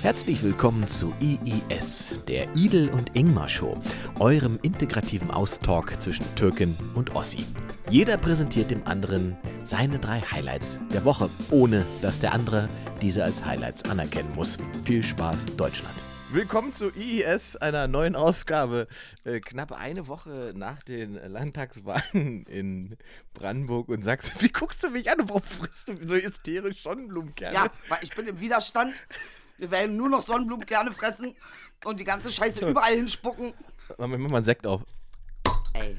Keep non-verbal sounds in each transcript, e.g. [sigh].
Herzlich willkommen zu IIS, der Idel und Ingmar Show, eurem integrativen Austalk zwischen Türkin und Ossi. Jeder präsentiert dem anderen seine drei Highlights der Woche, ohne dass der andere diese als Highlights anerkennen muss. Viel Spaß, Deutschland. Willkommen zu IIS, einer neuen Ausgabe. Äh, knapp eine Woche nach den Landtagswahlen in Brandenburg und Sachsen. Wie guckst du mich an? Warum frisst du so hysterisch Sonnenblumenkerne? Ja, weil ich bin im Widerstand. Wir werden nur noch Sonnenblumenkerne fressen und die ganze Scheiße [laughs] überall hinspucken. Mach mal einen Sekt auf. Ey,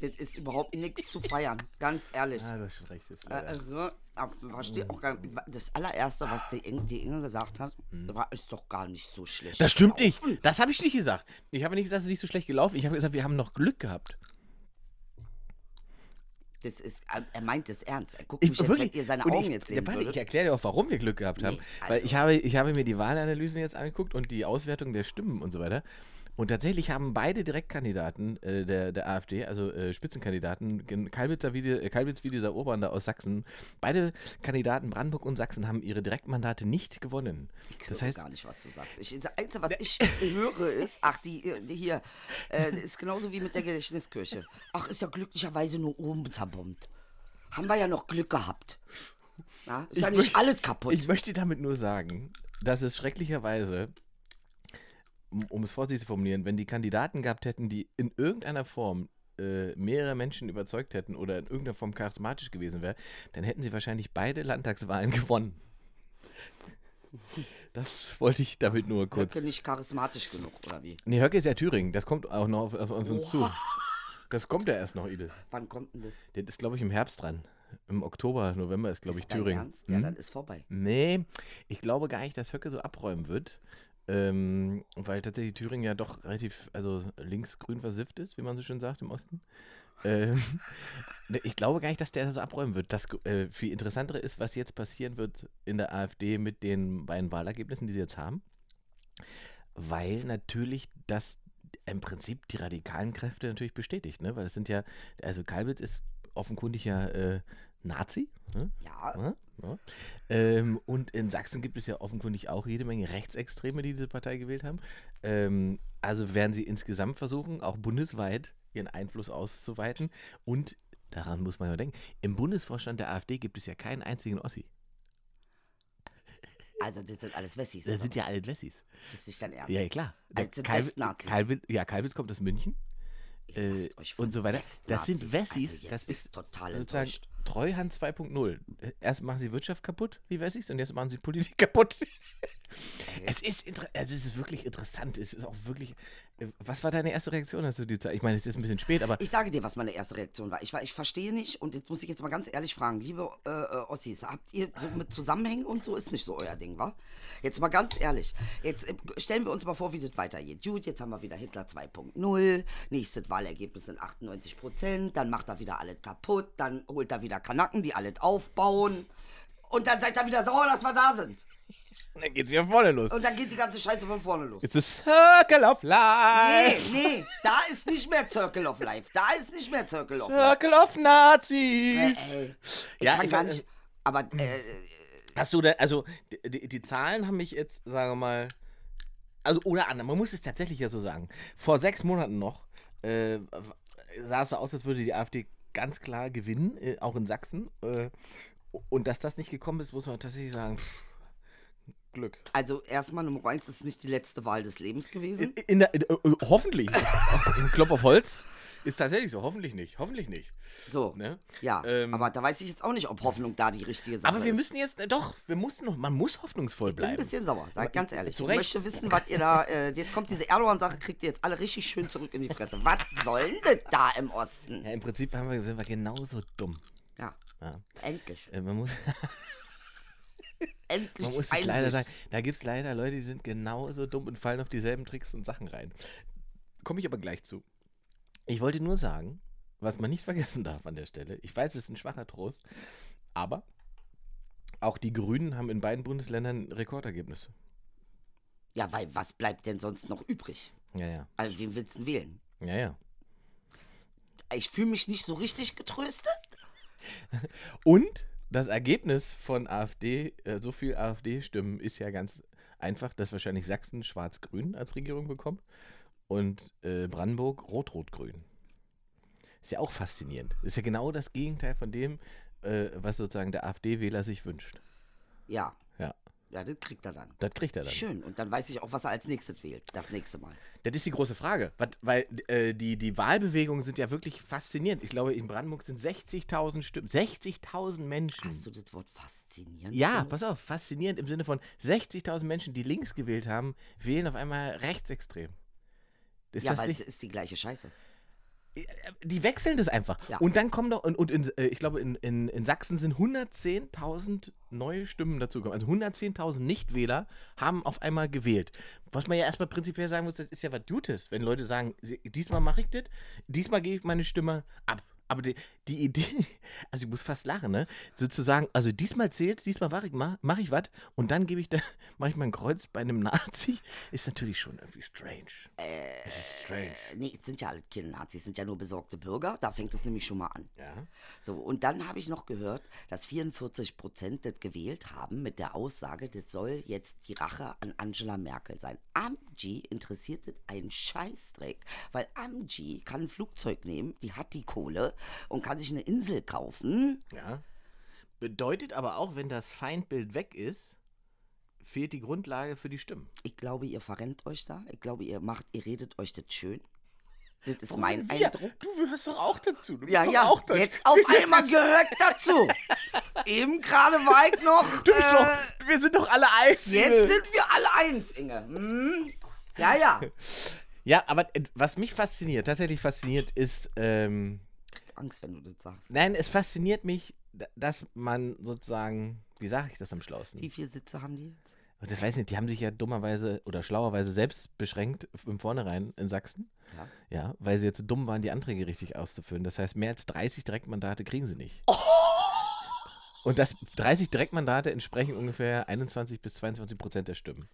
das ist überhaupt nichts zu feiern. Ganz ehrlich. Ah, du hast schon recht. Äh, also, verstehe auch gar nicht. Das allererste, was die Inge, die Inge gesagt hat, war, ist doch gar nicht so schlecht. Hm. Das stimmt nicht. gelaufen. Das habe ich nicht gesagt. Ich habe nicht gesagt, es ist nicht so schlecht gelaufen. Ich habe gesagt, wir haben noch Glück gehabt. Das ist, er- meint es ernst. Er guckt Ich, mich jetzt, wirklich, wenn ihr seine Augen ich, jetzt sehen warte, ich erkläre dir auch, warum wir Glück gehabt haben. Nee, weil ich also- habe, ich habe mir die Wahlanalysen jetzt angeguckt und die Auswertung der Stimmen und so weiter. Und tatsächlich haben beide Direktkandidaten äh, der, der AfD, also äh, Spitzenkandidaten, Kalbitzer wie, die- äh, Kalbitz wie dieser Urban da aus Sachsen, beide Kandidaten Brandenburg und Sachsen haben ihre Direktmandate nicht gewonnen. Ich Das höre heißt, gar nicht, was du sagst. Ich, das Einzige, was ich höre, ist, ach, die, äh, die hier, äh, das ist genauso wie mit der Gedächtniskirche. Ach, ist ja glücklicherweise nur oben zerbombt. Haben wir ja noch Glück gehabt. Na, ist ja Ich nicht möcht- alles kaputt. Ich möchte damit nur sagen, dass es schrecklicherweise, um, es vorsichtig zu formulieren, wenn die Kandidaten gehabt hätten, die in irgendeiner Form äh, mehrere Menschen überzeugt hätten oder in irgendeiner Form charismatisch gewesen wäre, dann hätten sie wahrscheinlich beide Landtagswahlen gewonnen. [laughs] Das wollte ich damit nur kurz. Höcke nicht charismatisch genug, oder wie? Nee, Höcke ist ja Thüringen, das kommt auch noch auf, auf, uns zu. Oha. Das kommt ja erst noch, Idel. Wann kommt denn das? Der ist, glaube ich, im Herbst dran. Im Oktober, November ist, glaube ich, Thüringen. Ernst? Ja, Hm? dann ist vorbei. Nee, ich glaube gar nicht, dass Höcke so abräumen wird. Ähm, weil tatsächlich Thüringen ja doch relativ, also links-grün versifft ist, wie man so schön sagt im Osten. Ähm, [laughs] ne, ich glaube gar nicht, dass der so abräumen wird. Das äh, viel interessantere ist, was jetzt passieren wird in der AfD mit den beiden Wahlergebnissen, die sie jetzt haben. Weil natürlich das im Prinzip die radikalen Kräfte natürlich bestätigt, ne? Weil das sind ja, also Kalbitz ist offenkundig ja äh, Nazi, ne? Ja, Ja, ja. Ähm, und in Sachsen gibt es ja offenkundig auch jede Menge Rechtsextreme, die diese Partei gewählt haben. Ähm, also werden sie insgesamt versuchen, auch bundesweit ihren Einfluss auszuweiten. Und daran muss man ja denken, im Bundesvorstand der AfD gibt es ja keinen einzigen Ossi. also das sind alles Wessis. Das sind ja was? alle Wessis. Das ist nicht dein Ernst. Ja, ja klar. Also sind Kalb- Westnazis. Kalbitz- ja, Kalbitz kommt aus München. Äh, und so weiter. Das sind Wessis. Also jetzt das ist total sozusagen enttäuscht. Treuhand 2.0. Erst machen sie Wirtschaft kaputt, die Wessis, und jetzt machen sie Politik [laughs] kaputt. es, ist also es ist wirklich interessant. Es ist auch wirklich. äh, Was war deine erste Reaktion, als du die Zeit? Ich meine, es ist ein bisschen spät, aber. Ich sage dir, was meine erste Reaktion war. Ich, war, ich verstehe nicht und jetzt muss ich jetzt mal ganz ehrlich fragen, liebe äh, äh, Ossis, habt ihr so mit Zusammenhängen und so ist nicht so euer Ding, wa? Jetzt mal ganz ehrlich. Jetzt äh, stellen wir uns mal vor, wie das weitergeht. Gut, jetzt haben wir wieder Hitler 2.0, nächstes Wahlergebnis sind 98 Prozent, dann macht er wieder alles kaputt, dann holt er wieder Kanaken, die alles aufbauen und dann seid ihr wieder sauer, dass wir da sind. dann geht's wieder vorne los. Und dann geht die ganze Scheiße von vorne los. It's a circle of Nee, life. nee, da ist nicht mehr Circle of Life. Da ist nicht mehr Circle of Life. Circle of Nazis. Äh, ich Ja, kann ich gar nicht. Aber äh, Hast du da, also die, die, die Zahlen haben mich jetzt, sagen wir mal, also oder anders, man muss es tatsächlich ja so sagen. Vor sechs Monaten noch äh, sah es so aus, als würde die AfD ganz klar gewinnen, äh, auch in Sachsen. Äh, und dass das nicht gekommen ist, muss man tatsächlich sagen, pff, Glück. also erstmal Nummer eins ist nicht die letzte Wahl des Lebens gewesen. In, in der, in, äh, hoffentlich. [laughs] Klopf auf Holz ist tatsächlich so. Hoffentlich nicht. Hoffentlich nicht. So, Ne? ja. Ähm, aber da weiß ich jetzt auch nicht, ob Hoffnung da die richtige Sache Aber wir ist. müssen jetzt, äh, doch, wir mussten noch, man muss hoffnungsvoll Ich bin ein bleiben. bisschen sauer, sag ganz ehrlich. Zu Ich möchte wissen, was ihr da. Äh, jetzt kommt diese Erdogan-Sache, kriegt ihr jetzt alle richtig schön zurück in die Fresse. Was soll denn das da im Osten? Ja, im Prinzip wir, sind wir genauso dumm. Ja, Ja. endlich. Äh, Man muss, [laughs] Endlich. man muss leider sagen, da gibt es leider Leute, die sind genauso dumm und fallen auf dieselben Tricks und Sachen rein. Komme ich aber gleich zu. Ich wollte nur sagen, was man nicht vergessen darf an der Stelle, ich weiß, es ist ein schwacher Trost, aber auch die Grünen haben in beiden Bundesländern Rekordergebnisse. Ja, weil was bleibt denn sonst noch übrig? Ja, ja. Also, wen willst du wählen? Ja, ja. Ich fühle mich nicht so richtig getröstet. [laughs] Und das Ergebnis von AfD, äh, so viel AfD-Stimmen, ist ja ganz einfach, dass wahrscheinlich Sachsen schwarz-grün als Regierung bekommt und äh, Brandenburg rot-rot-grün. Ist ja auch faszinierend. Ist ja genau das Gegenteil von dem, äh, was sozusagen der AfD-Wähler sich wünscht. Ja. Ja. Ja, das kriegt er dann. Das kriegt er dann. Schön. Und dann weiß ich auch, was er als nächstes wählt. Das nächste Mal. Das ist die große Frage, weil äh, die, die Wahlbewegungen sind ja wirklich faszinierend. Ich glaube, in Brandenburg sind 60.000 Stimmen. 60.000 Menschen. Hast du das Wort faszinierend? ja, pass auf, faszinierend im Sinne von 60.000 Menschen, die links gewählt haben, wählen auf einmal rechtsextrem. Ist Ja, das weil nicht, es ist die gleiche Scheiße. die wechseln das einfach. Ja. Und dann kommen doch, und, und in, äh, ich glaube, in, in, in Sachsen sind 110.000 neue Stimmen dazugekommen. Also 110.000 Nichtwähler haben auf einmal gewählt. Was man ja erstmal prinzipiell sagen muss, das ist ja was Gutes, wenn Leute sagen, diesmal mache ich das, diesmal gebe ich meine Stimme ab. Aber die, die Idee, [laughs] also ich muss fast lachen, ne? Sozusagen, also diesmal zählt's, diesmal mache ich, mach, mach ich was und dann gebe ich da, [laughs] mache ich mein Kreuz bei einem Nazi, ist natürlich schon irgendwie strange. es ist strange. Äh, nee, es sind ja alle keine Nazis, es sind ja nur besorgte Bürger. Da fängt es nämlich schon mal an. Ja. So, und dann habe ich noch gehört, dass 44 Prozent das gewählt haben mit der Aussage, das soll jetzt die Rache an Angela Merkel sein. Amji interessiert das einen Scheißdreck, weil Amji kann ein Flugzeug nehmen, die hat die Kohle und kann sich eine Insel kaufen. Ja. Bedeutet aber auch, wenn das Feindbild weg ist, fehlt die Grundlage für die Stimmen. Ich glaube, ihr verrennt euch da. Ich glaube, ihr macht, ihr redet euch das schön. Das ist mein Wir? Eindruck. Du gehörst doch auch dazu. Du Ja, ja, auch dazu. jetzt auf einmal gehört dazu. [laughs] Eben gerade war ich noch. Du bist äh, doch, wir sind doch alle eins. Jetzt Inge. sind wir alle eins, Inge. Hm? Ja, ja. Ja, aber äh, was mich fasziniert, tatsächlich fasziniert, ist, ähm, Angst, wenn du das sagst. nein, es fasziniert mich, dass man sozusagen, wie sage ich das am schlausten? Wie viele Sitze haben die jetzt? Das weiß ich nicht, die haben sich ja dummerweise oder schlauerweise selbst beschränkt im Vornherein in Sachsen. Ja. Ja, weil sie jetzt dumm waren, die Anträge richtig auszuführen. Das heißt, mehr als 30 Direktmandate kriegen sie nicht. Und das 30 Direktmandate entsprechen ungefähr 21 bis 22 Prozent der Stimmen.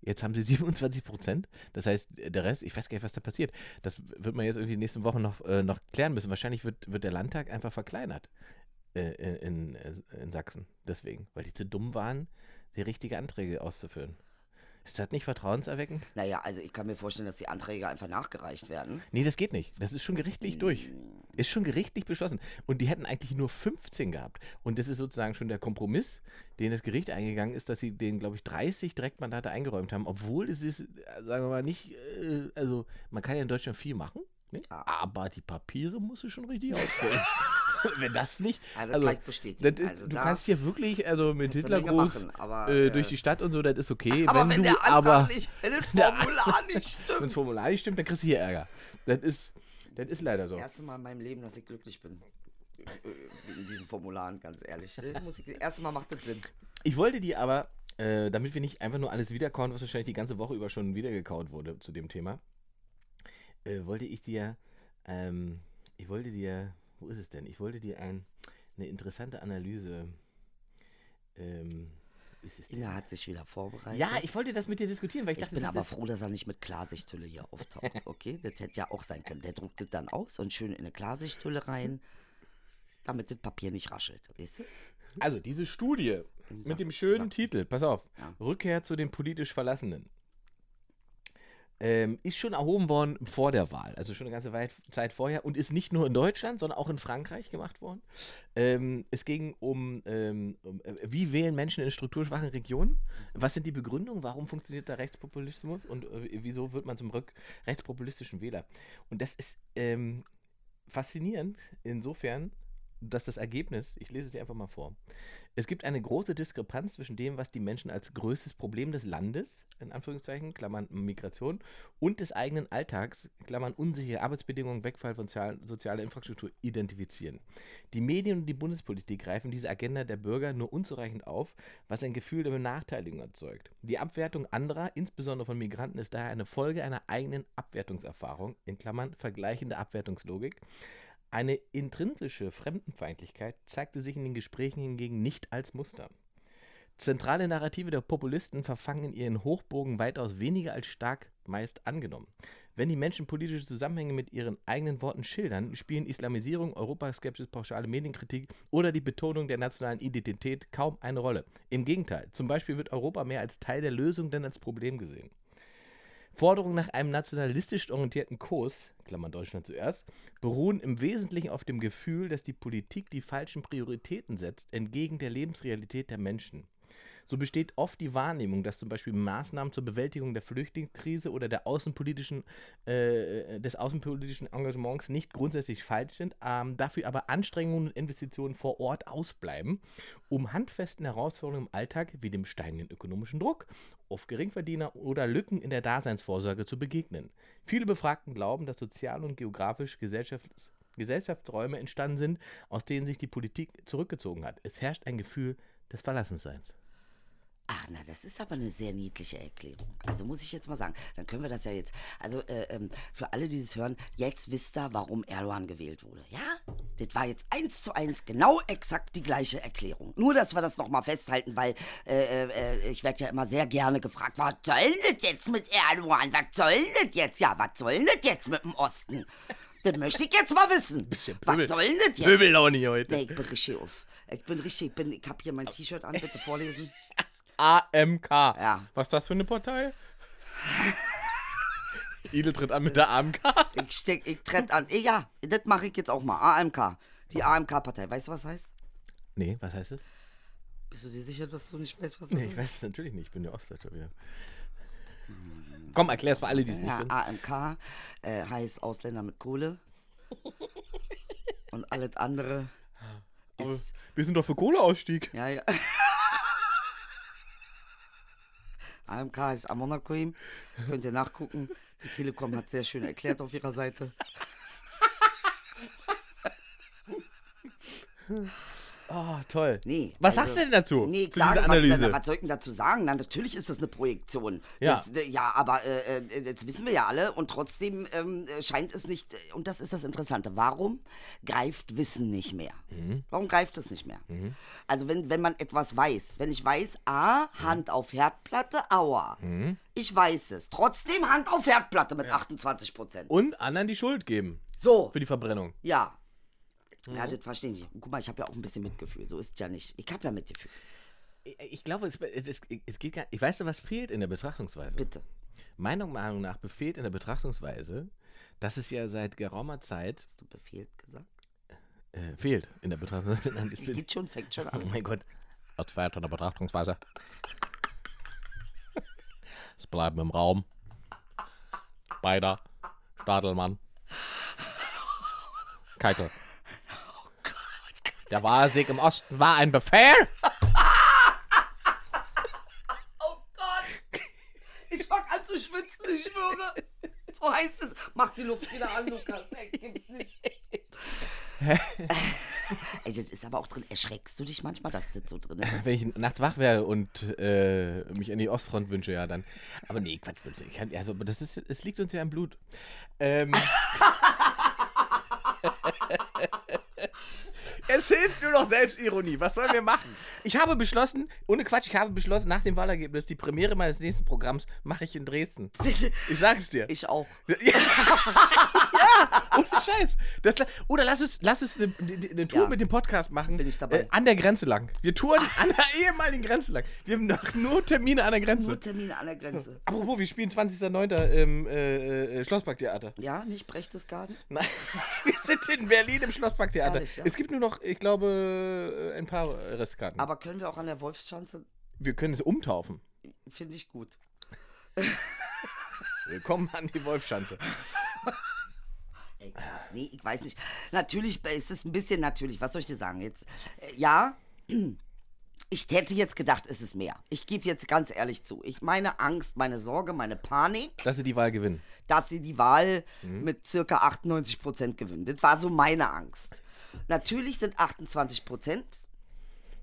Jetzt haben sie 27 Prozent. Das heißt, der Rest, ich weiß gar nicht, was da passiert. Das wird man jetzt irgendwie die nächsten Wochen noch, äh, noch klären müssen. Wahrscheinlich wird, wird der Landtag einfach verkleinert äh, in, in, in Sachsen. Deswegen, weil die zu dumm waren, die richtigen Anträge auszuführen. Ist das nicht vertrauenserweckend? naja, also ich kann mir vorstellen, dass die Anträge einfach nachgereicht werden. Nee, das geht nicht. Das ist schon gerichtlich durch. Ist schon gerichtlich beschlossen. Und die hätten eigentlich nur 15 gehabt. Und das ist sozusagen schon der Kompromiss, den das Gericht eingegangen ist, dass sie den, glaube ich, 30 Direktmandate eingeräumt haben, obwohl es ist, sagen wir mal, nicht, äh, also man kann ja in Deutschland viel machen, ne? Aber die Papiere musst du schon richtig ausfüllen. [laughs] [laughs] Wenn das nicht, Also, also, kann ich bestätigen. das ist, also du kannst hier wirklich, also mit Hitlergruß machen, aber, äh, äh, durch die Stadt und so, das ist okay. aber wenn, wenn, du der Antrag aber nicht, [laughs] [laughs] wenn das Formular nicht wenn stimmt. das Formular nicht stimmt, dann kriegst du hier Ärger. Das ist, das ist leider so. Das erste Mal in meinem Leben, dass ich glücklich bin. Äh, Wegen diesen Formularen, ganz ehrlich. Das muss ich, das erste Mal macht das Sinn. Ich wollte dir aber, äh, damit wir nicht einfach nur alles wiederkauen, was wahrscheinlich die ganze Woche über schon wiedergekaut wurde zu dem Thema, äh, wollte ich dir, ähm, ich wollte dir, wo ist es denn? Ich wollte dir ein, eine interessante Analyse. Ähm, ist es denn? Inge hat sich wieder vorbereitet. Ja, ich wollte das mit dir diskutieren, weil ich, Ich dachte, bin aber froh, dass er nicht mit Klarsichthülle hier auftaucht. Okay, das hätte ja auch sein können. Der druckt das dann aus und schön in eine Klarsichthülle rein, damit das Papier nicht raschelt. Weißt du? Also, diese Studie mit dem schönen Titel, pass auf, Ja. Rückkehr zu den politisch Verlassenen, ähm, ist schon erhoben worden vor der Wahl, also schon eine ganze Zeit vorher. Und ist nicht nur in Deutschland, sondern auch in Frankreich gemacht worden. Ähm, es ging um, ähm, um äh, wie wählen Menschen in strukturschwachen Regionen, was sind die Begründungen, warum funktioniert der Rechtspopulismus? Und äh, wieso wird man zum rechtspopulistischen Wähler. Und das ist ähm, faszinierend insofern, dass das Ergebnis, ich lese es dir einfach mal vor, es gibt eine große Diskrepanz zwischen dem, was die Menschen als größtes Problem des Landes, in Anführungszeichen, Klammern Migration, und des eigenen Alltags, Klammern unsichere Arbeitsbedingungen, Wegfall von sozial- sozialer Infrastruktur identifizieren. Die Medien und die Bundespolitik greifen diese Agenda der Bürger nur unzureichend auf, was ein Gefühl der Benachteiligung erzeugt. Die Abwertung anderer, insbesondere von Migranten, ist daher eine Folge einer eigenen Abwertungserfahrung, in Klammern vergleichende Abwertungslogik, eine intrinsische Fremdenfeindlichkeit zeigte sich in den Gesprächen hingegen nicht als Muster. Zentrale Narrative der Populisten verfangen in ihren Hochburgen weitaus weniger als stark meist angenommen. Wenn die Menschen politische Zusammenhänge mit ihren eigenen Worten schildern, spielen Islamisierung, Europaskepsis, pauschale Medienkritik oder die Betonung der nationalen Identität kaum eine Rolle. Im Gegenteil, zum Beispiel wird Europa mehr als Teil der Lösung denn als Problem gesehen. Forderungen nach einem nationalistisch orientierten Kurs, Klammern Deutschland zuerst, beruhen im Wesentlichen auf dem Gefühl, dass die Politik die falschen Prioritäten setzt, entgegen der Lebensrealität der Menschen. So besteht oft die Wahrnehmung, dass zum Beispiel Maßnahmen zur Bewältigung der Flüchtlingskrise oder der außenpolitischen, äh, des außenpolitischen Engagements nicht grundsätzlich falsch sind, ähm, dafür aber Anstrengungen und Investitionen vor Ort ausbleiben, um handfesten Herausforderungen im Alltag wie dem steigenden ökonomischen Druck auf Geringverdiener oder Lücken in der Daseinsvorsorge zu begegnen. Viele Befragten glauben, dass sozial und geografisch Gesellschafts Gesellschaftsräume entstanden sind, aus denen sich die Politik zurückgezogen hat. Es herrscht ein Gefühl des Verlassenseins. Ach, na, das ist aber eine sehr niedliche Erklärung. Also muss ich jetzt mal sagen, dann können wir das ja jetzt, also äh, ähm, für alle, die das hören, jetzt wisst ihr, warum Erdogan gewählt wurde. Ja, das war jetzt eins zu eins genau exakt die gleiche Erklärung. Nur, dass wir das nochmal festhalten, weil äh, äh, ich werde ja immer sehr gerne gefragt, was soll denn das jetzt mit Erdogan? Was soll denn das jetzt? Ja, was soll denn das jetzt mit dem Osten? Das möchte ich jetzt mal wissen. Bisschen was Pöbel- soll denn das jetzt? Pöbellaune hier heute. Nee, ich bin richtig auf. Ich bin richtig, ich, bin, ich habe hier mein T-Shirt an, bitte vorlesen. [laughs] AMK. Ja. Was ist das für eine Partei? [laughs] Idel tritt an mit der AMK. Ich, steck, ich trett an. Eh, Ja, das mache ich jetzt auch mal. AMK. Die AMK-Partei. Weißt du, was heißt? Nee, was heißt das? Bist du dir sicher, dass du nicht weißt, was das Nee, ich ist? weiß es natürlich nicht. Ich bin ja Ostdeutscher. Ja. Komm, erklär's für alle, die es nicht Ja, sind. AMK äh, heißt Ausländer mit Kohle. [laughs] Und alles andere ist. wir sind doch für Kohleausstieg. Ja, ja. [laughs] AMK heißt Amona Cream. Könnt ihr nachgucken. Die Telekom hat sehr schön erklärt auf ihrer Seite. Oh, toll. Nee. Was also- sagst du denn dazu? Nee, zu sage, dieser was, Analyse? was soll ich denn dazu sagen? Na, natürlich ist das eine Projektion. Ja. Das, äh, ja, aber äh, äh, das wissen wir ja alle und trotzdem ähm, äh, scheint es nicht, und das ist das Interessante, warum greift Wissen nicht mehr? Mhm. Warum greift es nicht mehr? Also wenn, wenn man etwas weiß, wenn ich weiß, A, Mhm. Hand auf Herdplatte, aua. Ich weiß es. Trotzdem Hand auf Herdplatte mit 28 Prozent. Und anderen die Schuld geben So, für die Verbrennung. ja. Ja, Mhm. das verstehe ich. Guck mal, ich habe ja auch ein bisschen Mitgefühl. So ist es ja nicht. Ich habe ja Mitgefühl. Ich, ich glaube, es, es, es geht gar Ich weiß, was fehlt in der Betrachtungsweise. Bitte. Meiner Meinung nach befehlt in der Betrachtungsweise, dass es ja seit geraumer Zeit Hast du befehlt gesagt? äh, fehlt in der Betrachtungsweise. [laughs] [laughs] Geht schon, fängt schon Oh an. mein Gott. Als fehlt in der Betrachtungsweise. Es bleiben im Raum. Beider. Stadelmann. Keitel. Der Wahlsieg im Osten war ein Befehl. [laughs] Oh Gott! Ich fang an zu schwitzen, ich schwöre. So heiß es. Mach die Luft wieder an, Lukas. Ey, gibt's nicht. [laughs] Ey, das ist aber auch drin. Erschreckst du dich manchmal, dass das so drin ist? Wenn ich nachts wach werde und äh, mich an die Ostfront wünsche, ja dann. Aber nee, Quatsch, Wünsche. ich kann, also, das ist, es liegt uns ja im Blut. Ähm, [laughs] es hilft nur noch Selbstironie. Was sollen wir machen? Ich habe beschlossen, ohne Quatsch, ich habe beschlossen, nach dem Wahlergebnis, die Premiere meines nächsten Programms mache ich in Dresden. Ich sag es dir. Ich auch. [laughs] ja, ohne Scheiß. Das, oder lass es, lass es eine, eine, Tour Ja. mit dem Podcast machen. Bin ich dabei. Äh, an der Grenze lang. Wir touren an der ehemaligen Grenze lang. Wir haben noch nur Termine an der Grenze. Nur Termine an der Grenze. [laughs] Apropos, wir spielen 20.09. im äh, äh, Schlossparktheater. Ja, nicht Berchtesgaden? Nein, [laughs] wir sind in Berlin im Schlossparktheater. Ehrlich, ja? Es gibt nur noch, ich glaube, äh, ein paar Restkarten. Aber können wir auch an der Wolfschanze? wir können es umtaufen. Finde ich gut. [laughs] Willkommen an die Wolfschanze. [laughs] Ey, krass. Nee, ich weiß nicht. Natürlich ist es ein bisschen natürlich. Was soll ich dir sagen? Jetzt, äh, ja, [clears throat] ich hätte jetzt gedacht, es ist mehr. Ich gebe jetzt ganz ehrlich zu. Ich meine Angst, meine Sorge, meine Panik, Dass sie die Wahl gewinnen. dass sie die Wahl Mhm. mit circa 98 Prozent gewinnen. Das war so meine Angst. Natürlich sind 28 Prozent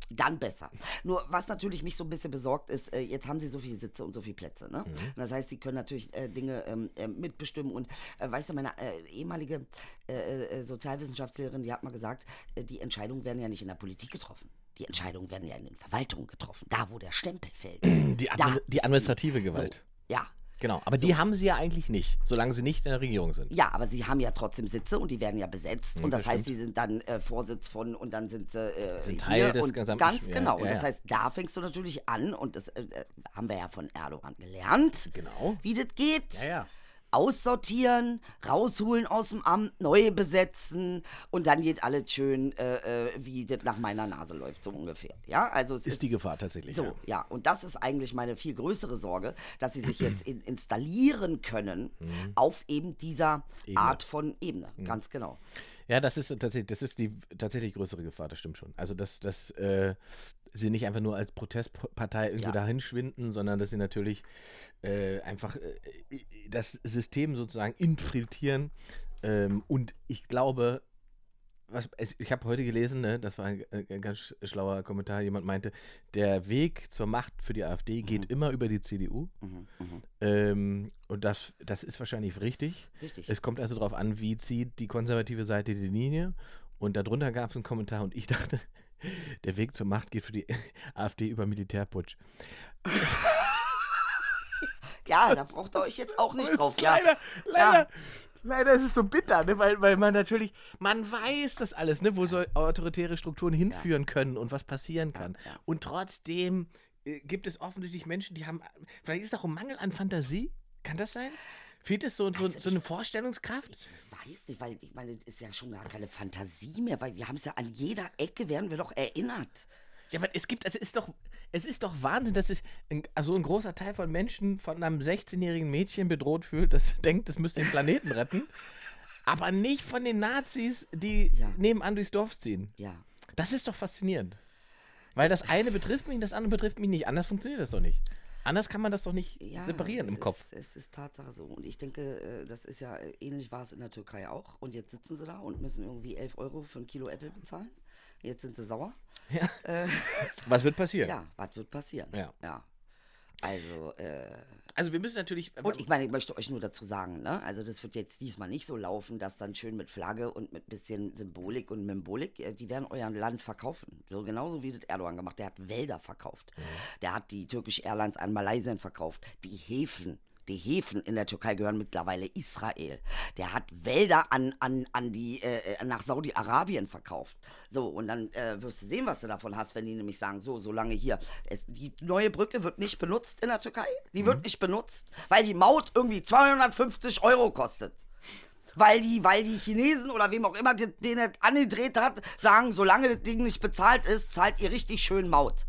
dann besser. Nur was natürlich mich so ein bisschen besorgt ist, äh, jetzt haben sie so viele Sitze und so viele Plätze. Ne? Und das heißt, sie können natürlich äh, Dinge ähm, äh, mitbestimmen. Und äh, weißt du, meine äh, ehemalige äh, Sozialwissenschaftslehrerin, die hat mal gesagt, die Entscheidungen werden ja nicht in der Politik getroffen. Die Entscheidungen werden ja in den Verwaltungen getroffen. Da, wo der Stempel fällt. Die, Admi die administrative Gewalt. So, ja. Genau, aber die haben sie ja eigentlich nicht, solange sie nicht in der Regierung sind. Ja, aber sie haben ja trotzdem Sitze und die werden ja besetzt. Hm, und das, das heißt, sie sind dann äh, Vorsitz von und dann sind sie äh, Sind hier Teil des und gesamten ganz ja, genau. ja, und das ja. heißt, da fängst du natürlich an und das äh, äh, haben wir ja von Erdogan gelernt, Genau. wie das geht. Ja, ja. Aussortieren, rausholen aus dem Amt, neue besetzen und dann geht alles schön, äh, äh, wie das nach meiner Nase läuft, so ungefähr. Ja, also es Ist die Gefahr tatsächlich. so, ja. ja. Und das ist eigentlich meine viel größere Sorge, dass sie sich jetzt in, installieren können auf eben dieser Mhm. Ebene. Mhm. Art von Ebene. Ganz genau. Ja, das ist tatsächlich, das ist die tatsächlich größere Gefahr, das stimmt schon. Also, dass, dass äh, sie nicht einfach nur als Protestpartei irgendwie Ja. dahin schwinden, sondern dass sie natürlich äh, einfach äh, das System sozusagen infiltrieren. Ähm, und ich glaube, was, ich habe heute gelesen, ne, das war ein, äh, ein ganz schlauer Kommentar, jemand meinte, der Weg zur Macht für die AfD geht immer über die CDU. Mhm, mhm. Ähm, und das, das ist wahrscheinlich richtig. Richtig. Es kommt also darauf an, wie zieht die konservative Seite die Linie. Und darunter gab es einen Kommentar und ich [laughs] dachte, der Weg zur Macht geht für die [laughs] AfD über Militärputsch. ja, [laughs] da braucht ihr euch jetzt auch nicht drauf. Ja. Leider, leider, Ja. leider ist es so bitter, ne? weil, weil man natürlich, man weiß das alles, ne? wo so autoritäre Strukturen hinführen können und was passieren kann. ja. Und trotzdem äh, gibt es offensichtlich Menschen, die haben, vielleicht ist es auch ein Mangel an Fantasie, kann das sein? Fehlt es so, so, Also so eine ich- Vorstellungskraft? Ich weiß nicht, weil ich meine, das ist ja schon gar keine Fantasie mehr, weil wir haben es ja an jeder Ecke, werden wir doch erinnert. Ja, aber es gibt, es ist doch, es ist doch Wahnsinn, dass sich also ein großer Teil von Menschen von einem 16-jährigen Mädchen bedroht fühlt, das [laughs] denkt, es müsste den Planeten retten. [laughs] Aber nicht von den Nazis, die Ja. nebenan durchs Dorf ziehen. Ja. Das ist doch faszinierend. Weil das eine betrifft mich, das andere betrifft mich nicht. Anders funktioniert das doch nicht. Anders kann man das doch nicht Ja, separieren im Kopf. Ist, es ist Tatsache so. Und ich denke, äh, das ist ja, äh, ähnlich war es in der Türkei auch. Und jetzt sitzen sie da und müssen irgendwie 11 Euro für ein Kilo Äpfel bezahlen. Jetzt sind sie sauer. Ja. Äh, Was wird passieren? ja, was wird passieren? Ja. ja. Also, äh, Also wir müssen natürlich. und ich meine, ich möchte euch nur dazu sagen, ne? Also das wird jetzt diesmal nicht so laufen, dass dann schön mit Flagge und mit bisschen Symbolik und Membolik, äh, die werden euer Land verkaufen. So genauso wie das Erdogan gemacht. Der hat Wälder verkauft. Der hat die Turkish Airlines an Malaysia verkauft. Die Häfen. Die Häfen in der Türkei gehören mittlerweile Israel. Der hat Wälder an, an, an die, äh, äh, nach Saudi-Arabien verkauft. So, und dann äh, wirst du sehen, was du davon hast, wenn die nämlich sagen, so, solange hier, es, die neue Brücke wird nicht benutzt in der Türkei. Die wird nicht benutzt, weil die Maut irgendwie 250 Euro kostet. Weil die, weil die Chinesen oder wem auch immer den, den das angedreht hat, sagen, solange das Ding nicht bezahlt ist, zahlt ihr richtig schön Maut.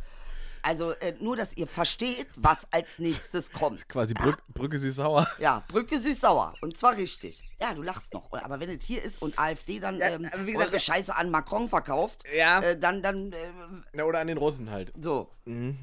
Also äh, nur, dass ihr versteht, was als nächstes kommt. Quasi Brück, Brücke süß-sauer. Ja, Brücke süß-sauer. Und zwar richtig. Ja, du lachst noch. Aber wenn es hier ist und AfD dann Ja, ähm, wie gesagt, eure Scheiße an Macron verkauft, Ja. äh, dann, dann, äh, Ja, oder an den Russen halt. so. Mhm.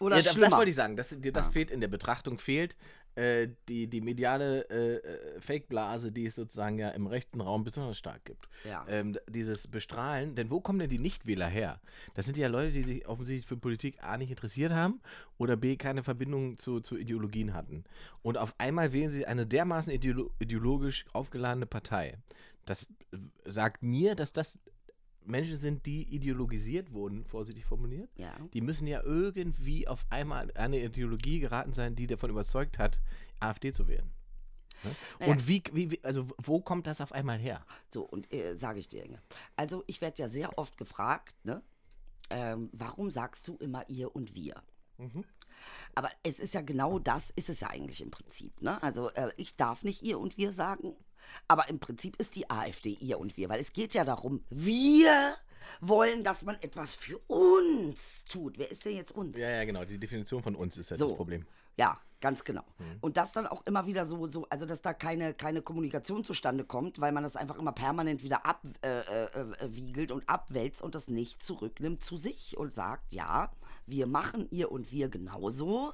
Oder ja, das, das wollte ich sagen. Das, das Ja. fehlt in der Betrachtung, fehlt äh, die, die mediale äh, äh, Fake-Blase, die es sozusagen ja im rechten Raum besonders stark gibt. Ja. Ähm, dieses Bestrahlen, denn wo kommen denn die Nichtwähler her? Das sind ja Leute, die sich offensichtlich für Politik A nicht interessiert haben oder B keine Verbindung zu, zu Ideologien hatten. Und auf einmal wählen sie eine dermaßen ideolo ideologisch aufgeladene Partei. Das sagt mir, dass das Menschen sind, die ideologisiert wurden, vorsichtig formuliert. ja. Die müssen ja irgendwie auf einmal an eine Ideologie geraten sein, die davon überzeugt hat, AfD zu wählen. Ne? Und wie, wie, wie- also wo kommt das auf einmal her? So, und äh, sage ich dir, Inge. Also, ich werde ja sehr oft gefragt, ne? Ähm, warum sagst du immer ihr und wir? Aber es ist ja genau das, ist es ja eigentlich im Prinzip. Ne? Also äh, ich darf nicht ihr und wir sagen, aber im Prinzip ist die AfD ihr und wir, weil es geht ja darum, wir wollen, dass man etwas für uns tut. Wer ist denn jetzt uns? Ja, ja, genau. Die Definition von uns ist ja So. das Problem. Ja, ganz genau. Und das dann auch immer wieder so, so also dass da keine, keine Kommunikation zustande kommt, weil man das einfach immer permanent wieder abwiegelt äh, äh, wiegelt und abwälzt und das nicht zurücknimmt zu sich und sagt, ja, wir machen ihr und wir genauso.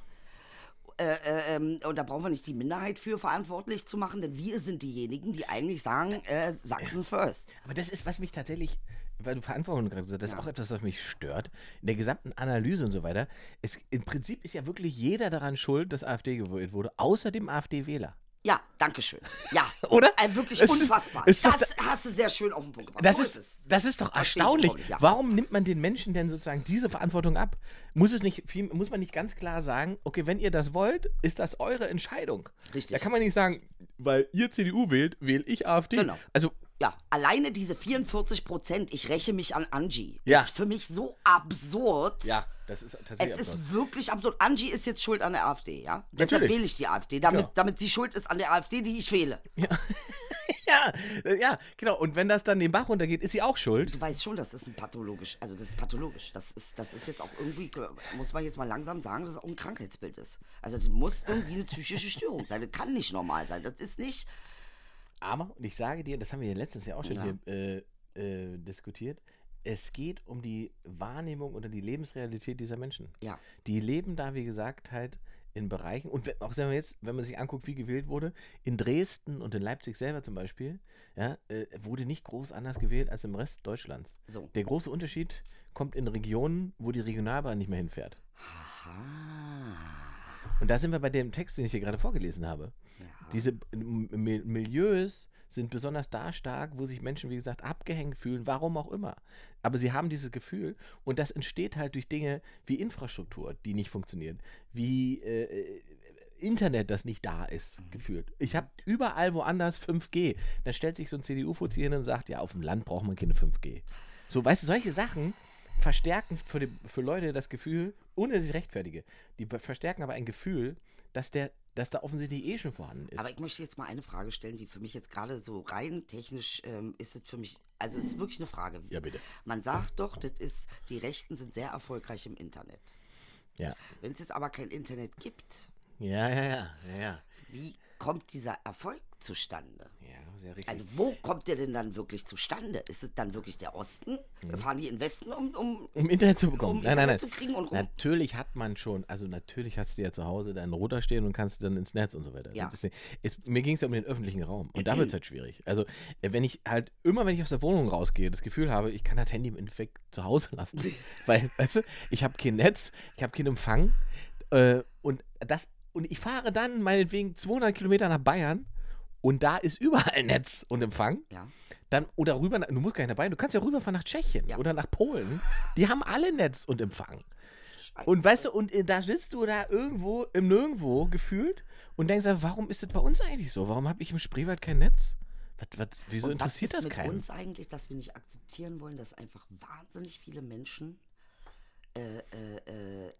Äh, äh, ähm, und da brauchen wir nicht die Minderheit für verantwortlich zu machen, denn wir sind diejenigen, die eigentlich sagen, äh, Sachsen first. Aber das ist, was mich tatsächlich, weil du Verantwortung gerade gesagt hast, das ist Ja. auch etwas, was mich stört. In der gesamten Analyse und so weiter. Es, Im Prinzip ist ja wirklich jeder daran schuld, dass AfD gewählt wurde, außer dem AfD-Wähler. Ja, danke schön. Ja. [laughs] Oder? Äh, wirklich Es ist- unfassbar. ist doch das hast du sehr schön auf den Punkt gebracht. Das so ist, es. das ist doch erstaunlich. nicht, ja. Warum nimmt man den Menschen denn sozusagen diese Verantwortung ab? Muss es nicht muss man nicht ganz klar sagen, okay, wenn ihr das wollt, ist das eure Entscheidung. Richtig. Da kann man nicht sagen, weil ihr CDU wählt, wähle ich AfD. Genau. Also, Ja, alleine diese 44 Prozent, ich räche mich an Angie, Ja. ist für mich so absurd. ja, das ist tatsächlich Es absurd. ist wirklich absurd. Angie ist jetzt schuld an der AfD, ja? Deshalb Natürlich. wähle ich die AfD, damit, Ja. damit sie schuld ist an der AfD, die ich wähle. [laughs] Ja, äh, ja, genau. Und wenn das dann den Bach runtergeht, ist sie auch schuld. Du weißt schon, das ist ein pathologisch, also das ist pathologisch. Das ist, das ist jetzt auch irgendwie, muss man jetzt mal langsam sagen, dass es auch ein Krankheitsbild ist. Also das muss irgendwie eine psychische Störung sein. Das kann nicht normal sein. Das ist nicht. Aber, und ich sage dir, das haben wir ja letztens ja auch schon Ja. hier äh, äh, diskutiert, es geht um die Wahrnehmung oder die Lebensrealität dieser Menschen. Ja. Die leben da, wie gesagt, halt in Bereichen, und wenn- auch wenn man jetzt, wenn man sich anguckt, wie gewählt wurde, in Dresden und in Leipzig selber zum Beispiel, ja, äh, wurde nicht groß anders gewählt als im Rest Deutschlands. So. Der große Unterschied kommt in Regionen, wo die Regionalbahn nicht mehr hinfährt. Aha. Und da sind wir bei dem Text, den ich hier gerade vorgelesen habe. Diese Milieus sind besonders da stark, wo sich Menschen, wie gesagt, abgehängt fühlen, warum auch immer. Aber sie haben dieses Gefühl und das entsteht halt durch Dinge wie Infrastruktur, die nicht funktionieren, wie äh, Internet, das nicht da ist, gefühlt. Ich habe überall woanders 5G. Dann stellt sich so ein CDU-Fuzzi hin und sagt, ja, auf dem Land braucht man keine 5G. So, weißt du, solche Sachen verstärken für, die, für Leute das Gefühl, ohne dass ich rechtfertige, die verstärken aber ein Gefühl, dass, der, dass da offensichtlich eh schon vorhanden ist. Aber ich möchte jetzt mal eine Frage stellen, die für mich jetzt gerade so rein technisch ähm, ist es für mich, also es ist wirklich eine Frage. ja, bitte. Man sagt doch, das ist, die Rechten sind sehr erfolgreich im Internet. Ja. Wenn es jetzt aber kein Internet gibt, Ja, ja, ja, ja, wie kommt dieser Erfolg zustande? Ja, sehr richtig. Also wo kommt der denn dann wirklich zustande? Ist es dann wirklich der Osten? Fahren die in den Westen, um, um, um Internet zu bekommen. um nein, nein, Internet nein. zu kriegen und rum? Natürlich hat man schon, also natürlich hast du ja zu Hause deinen Router stehen und kannst dann ins Netz und so weiter. Ja. Ist, ist, mir ging es ja um den öffentlichen Raum. Und da [clears throat] wird es halt schwierig. Also, wenn ich halt immer, wenn ich aus der Wohnung rausgehe, das Gefühl habe, ich kann das Handy im Endeffekt zu Hause lassen. [laughs] Weil, weißt du, ich habe kein Netz, ich habe keinen Empfang. Äh, und das, und ich fahre dann meinetwegen 200 Kilometer nach Bayern und da ist überall Netz und Empfang. Ja. Dann, oder rüber, nach- du musst gar nicht dabei, du kannst ja rüberfahren nach Tschechien Ja. oder nach Polen. Die haben alle Netz und Empfang. Und weißt du, und äh, da sitzt du da irgendwo im Nirgendwo gefühlt und denkst, warum ist das bei uns eigentlich so? Warum habe ich im Spreewald kein Netz? Was, was, wieso Und interessiert was ist das mit keinen? uns eigentlich, dass wir nicht akzeptieren wollen, dass einfach wahnsinnig viele Menschen, äh, äh, äh,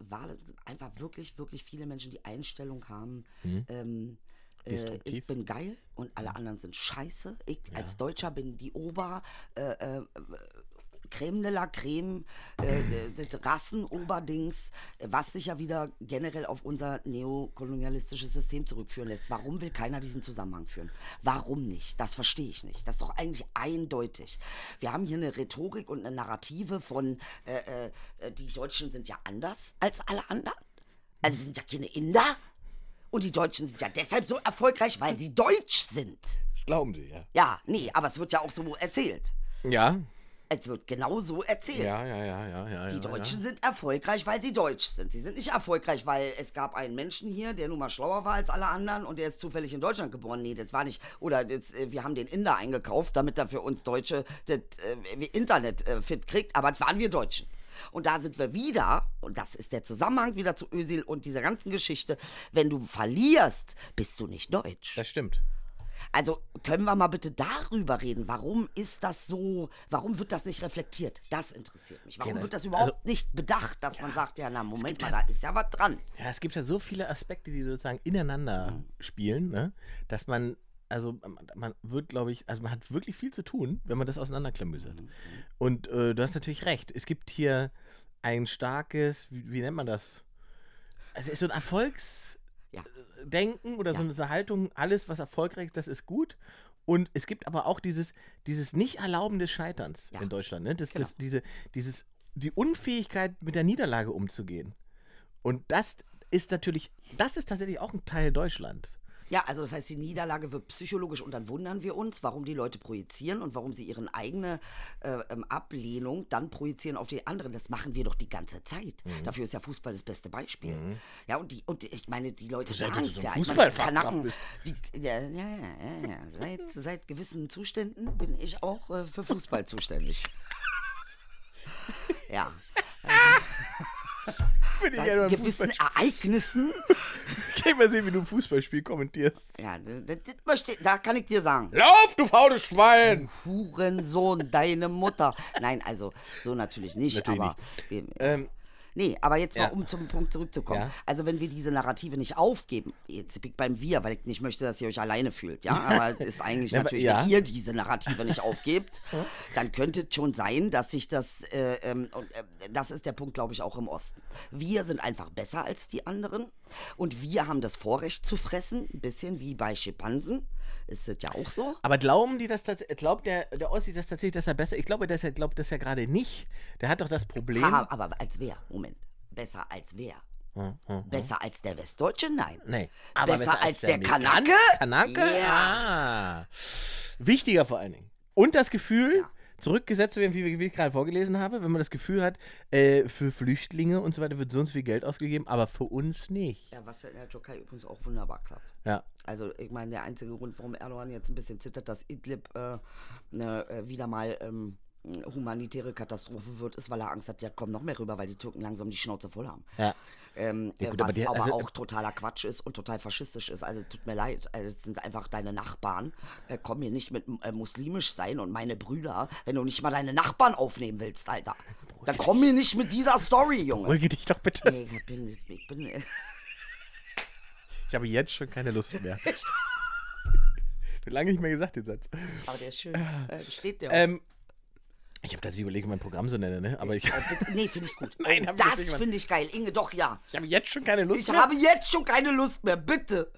einfach wirklich, wirklich viele Menschen die Einstellung haben, Mhm. ähm, äh, ich Destruktiv. bin geil und alle anderen sind scheiße. Ich als Deutscher bin die Ober, äh, äh, Creme de la Creme, äh, das Rassenoberdings, was sich ja wieder generell auf unser neokolonialistisches System zurückführen lässt. Warum will keiner diesen Zusammenhang führen? Warum nicht? Das verstehe ich nicht. Das ist doch eigentlich eindeutig. Wir haben hier eine Rhetorik und eine Narrative von, äh, äh, die Deutschen sind ja anders als alle anderen. Also wir sind ja keine Inder. Und die Deutschen sind ja deshalb so erfolgreich, weil sie deutsch sind. Das glauben sie, ja. Ja, nee, aber es wird ja auch so erzählt. Ja, Es wird genau so erzählt. ja, ja, ja, ja, ja. Die Deutschen ja. sind erfolgreich, weil sie deutsch sind. Sie sind nicht erfolgreich, weil es gab einen Menschen hier, der nun mal schlauer war als alle anderen und der ist zufällig in Deutschland geboren. Nee, das war nicht. Oder das, äh, wir haben den Inder eingekauft, damit er für uns Deutsche das äh, Internet äh, fit kriegt, aber das waren wir Deutschen. Und da sind wir wieder, und das ist der Zusammenhang wieder zu Özil und dieser ganzen Geschichte, wenn du verlierst, bist du nicht deutsch. Das stimmt. Also können wir mal bitte darüber reden. Warum ist das so? Warum wird das nicht reflektiert? Das interessiert mich. Warum das- wird das überhaupt also- nicht bedacht, dass man sagt, ja, na, Moment mal, ja- da ist ja was dran. Ja, es gibt ja so viele Aspekte, die sozusagen ineinander Mhm. spielen, ne? dass man, also man, wird, glaube ich, also man hat wirklich viel zu tun, wenn man das auseinanderklamüsert. Mhm. Und äh, du hast natürlich recht. Es gibt hier ein starkes, wie, wie nennt man das? Also es ist so ein Erfolgsdenken Ja. oder so Ja. eine Haltung, alles, was erfolgreich ist, das ist gut. Und es gibt aber auch dieses, dieses Nicht-Erlauben des Scheiterns Ja. in Deutschland. Ne? Das, Genau. das, diese, dieses, die Unfähigkeit, mit der Niederlage umzugehen. Und das ist natürlich, das ist tatsächlich auch ein Teil Deutschland. Ja, also das heißt, die Niederlage wird psychologisch und dann wundern wir uns, warum die Leute projizieren und warum sie ihre eigene äh, ähm, Ablehnung dann projizieren auf die anderen. Das machen wir doch die ganze Zeit. Mhm. Dafür ist ja Fußball das beste Beispiel. Ja, und, die, und ich meine, die Leute sagen es ja. Ich meine, Kanaken, die, ja, ja, ja, ja, ja. Seit, [laughs] seit gewissen Zuständen bin ich auch äh, für Fußball zuständig. [laughs] ja. [laughs] [laughs] Bin ich beim gewissen. Ereignissen. [laughs] Geh mal sehen, wie du ein Fußballspiel kommentierst. Ja, das, das möchte, da kann ich dir sagen. Lauf, du faules Schwein! Hurensohn, deine Mutter. Nein, also so natürlich nicht, Natürlich aber wir, Ähm, nee, aber jetzt mal Ja. um zum Punkt zurückzukommen. Ja. Also wenn wir diese Narrative nicht aufgeben, jetzt bin ich beim Wir, weil ich nicht möchte, dass ihr euch alleine fühlt, ja, aber ist eigentlich [laughs] natürlich, ja. wenn ihr diese Narrative nicht aufgebt, [laughs] dann könnte es schon sein, dass sich das, äh, ähm, und, äh, das ist der Punkt, glaube ich, auch im Osten. Wir sind einfach besser als die anderen und wir haben das Vorrecht zu fressen, ein bisschen wie bei Schimpansen. Ist das ja auch so? aber glauben die das tatsächlich? Glaubt der, der Ossi das tatsächlich, dass er besser? Ich glaube, dass er glaubt das ja gerade nicht. Der hat doch das Problem. Haha, aber als wer? Moment. Besser als wer? Hm, hm. Besser als der Westdeutsche? Nein. Nee. Besser als der Mikan- Kanake? Kanake? Ja. Ah. Wichtiger vor allen Dingen. Und das Gefühl, Ja. Zurückgesetzt zu werden, wie, wie ich gerade vorgelesen habe, wenn man das Gefühl hat, äh, für Flüchtlinge und so weiter wird so und so viel Geld ausgegeben, aber für uns nicht. Ja, was ja in der Türkei übrigens auch wunderbar klappt. Ja. Also, ich meine, der einzige Grund, warum Erdogan jetzt ein bisschen zittert, dass Idlib äh, ne, äh, wieder mal ähm, humanitäre Katastrophe wird, ist, weil er Angst hat, ja, kommen noch mehr rüber, weil die Türken langsam die Schnauze voll haben. Ja. Ähm, Ja, äh, gut, was aber der- aber also, auch totaler Quatsch ist und total faschistisch ist. Also tut mir leid, also, es sind einfach deine Nachbarn. Äh, komm mir nicht mit äh, muslimisch sein und meine Brüder, wenn du nicht mal deine Nachbarn aufnehmen willst, Alter. Dann komm mir nicht mit dieser Story, Junge. Ruhige dich doch bitte. Nee, ich bin, ich bin, äh, Ich habe jetzt schon keine Lust mehr. [laughs] Wie lange nicht mehr gesagt, den Satz. aber der ist schön. Äh, steht der. Ähm, ich habe das überlegt, mein Programm so nenne, ne? Aber ich, Äh, nee, finde ich gut. [laughs] Nein, hab ich das finde ich geil. Inge, doch ja. ich habe jetzt schon keine Lust Ich mehr. habe jetzt schon keine Lust mehr. Bitte.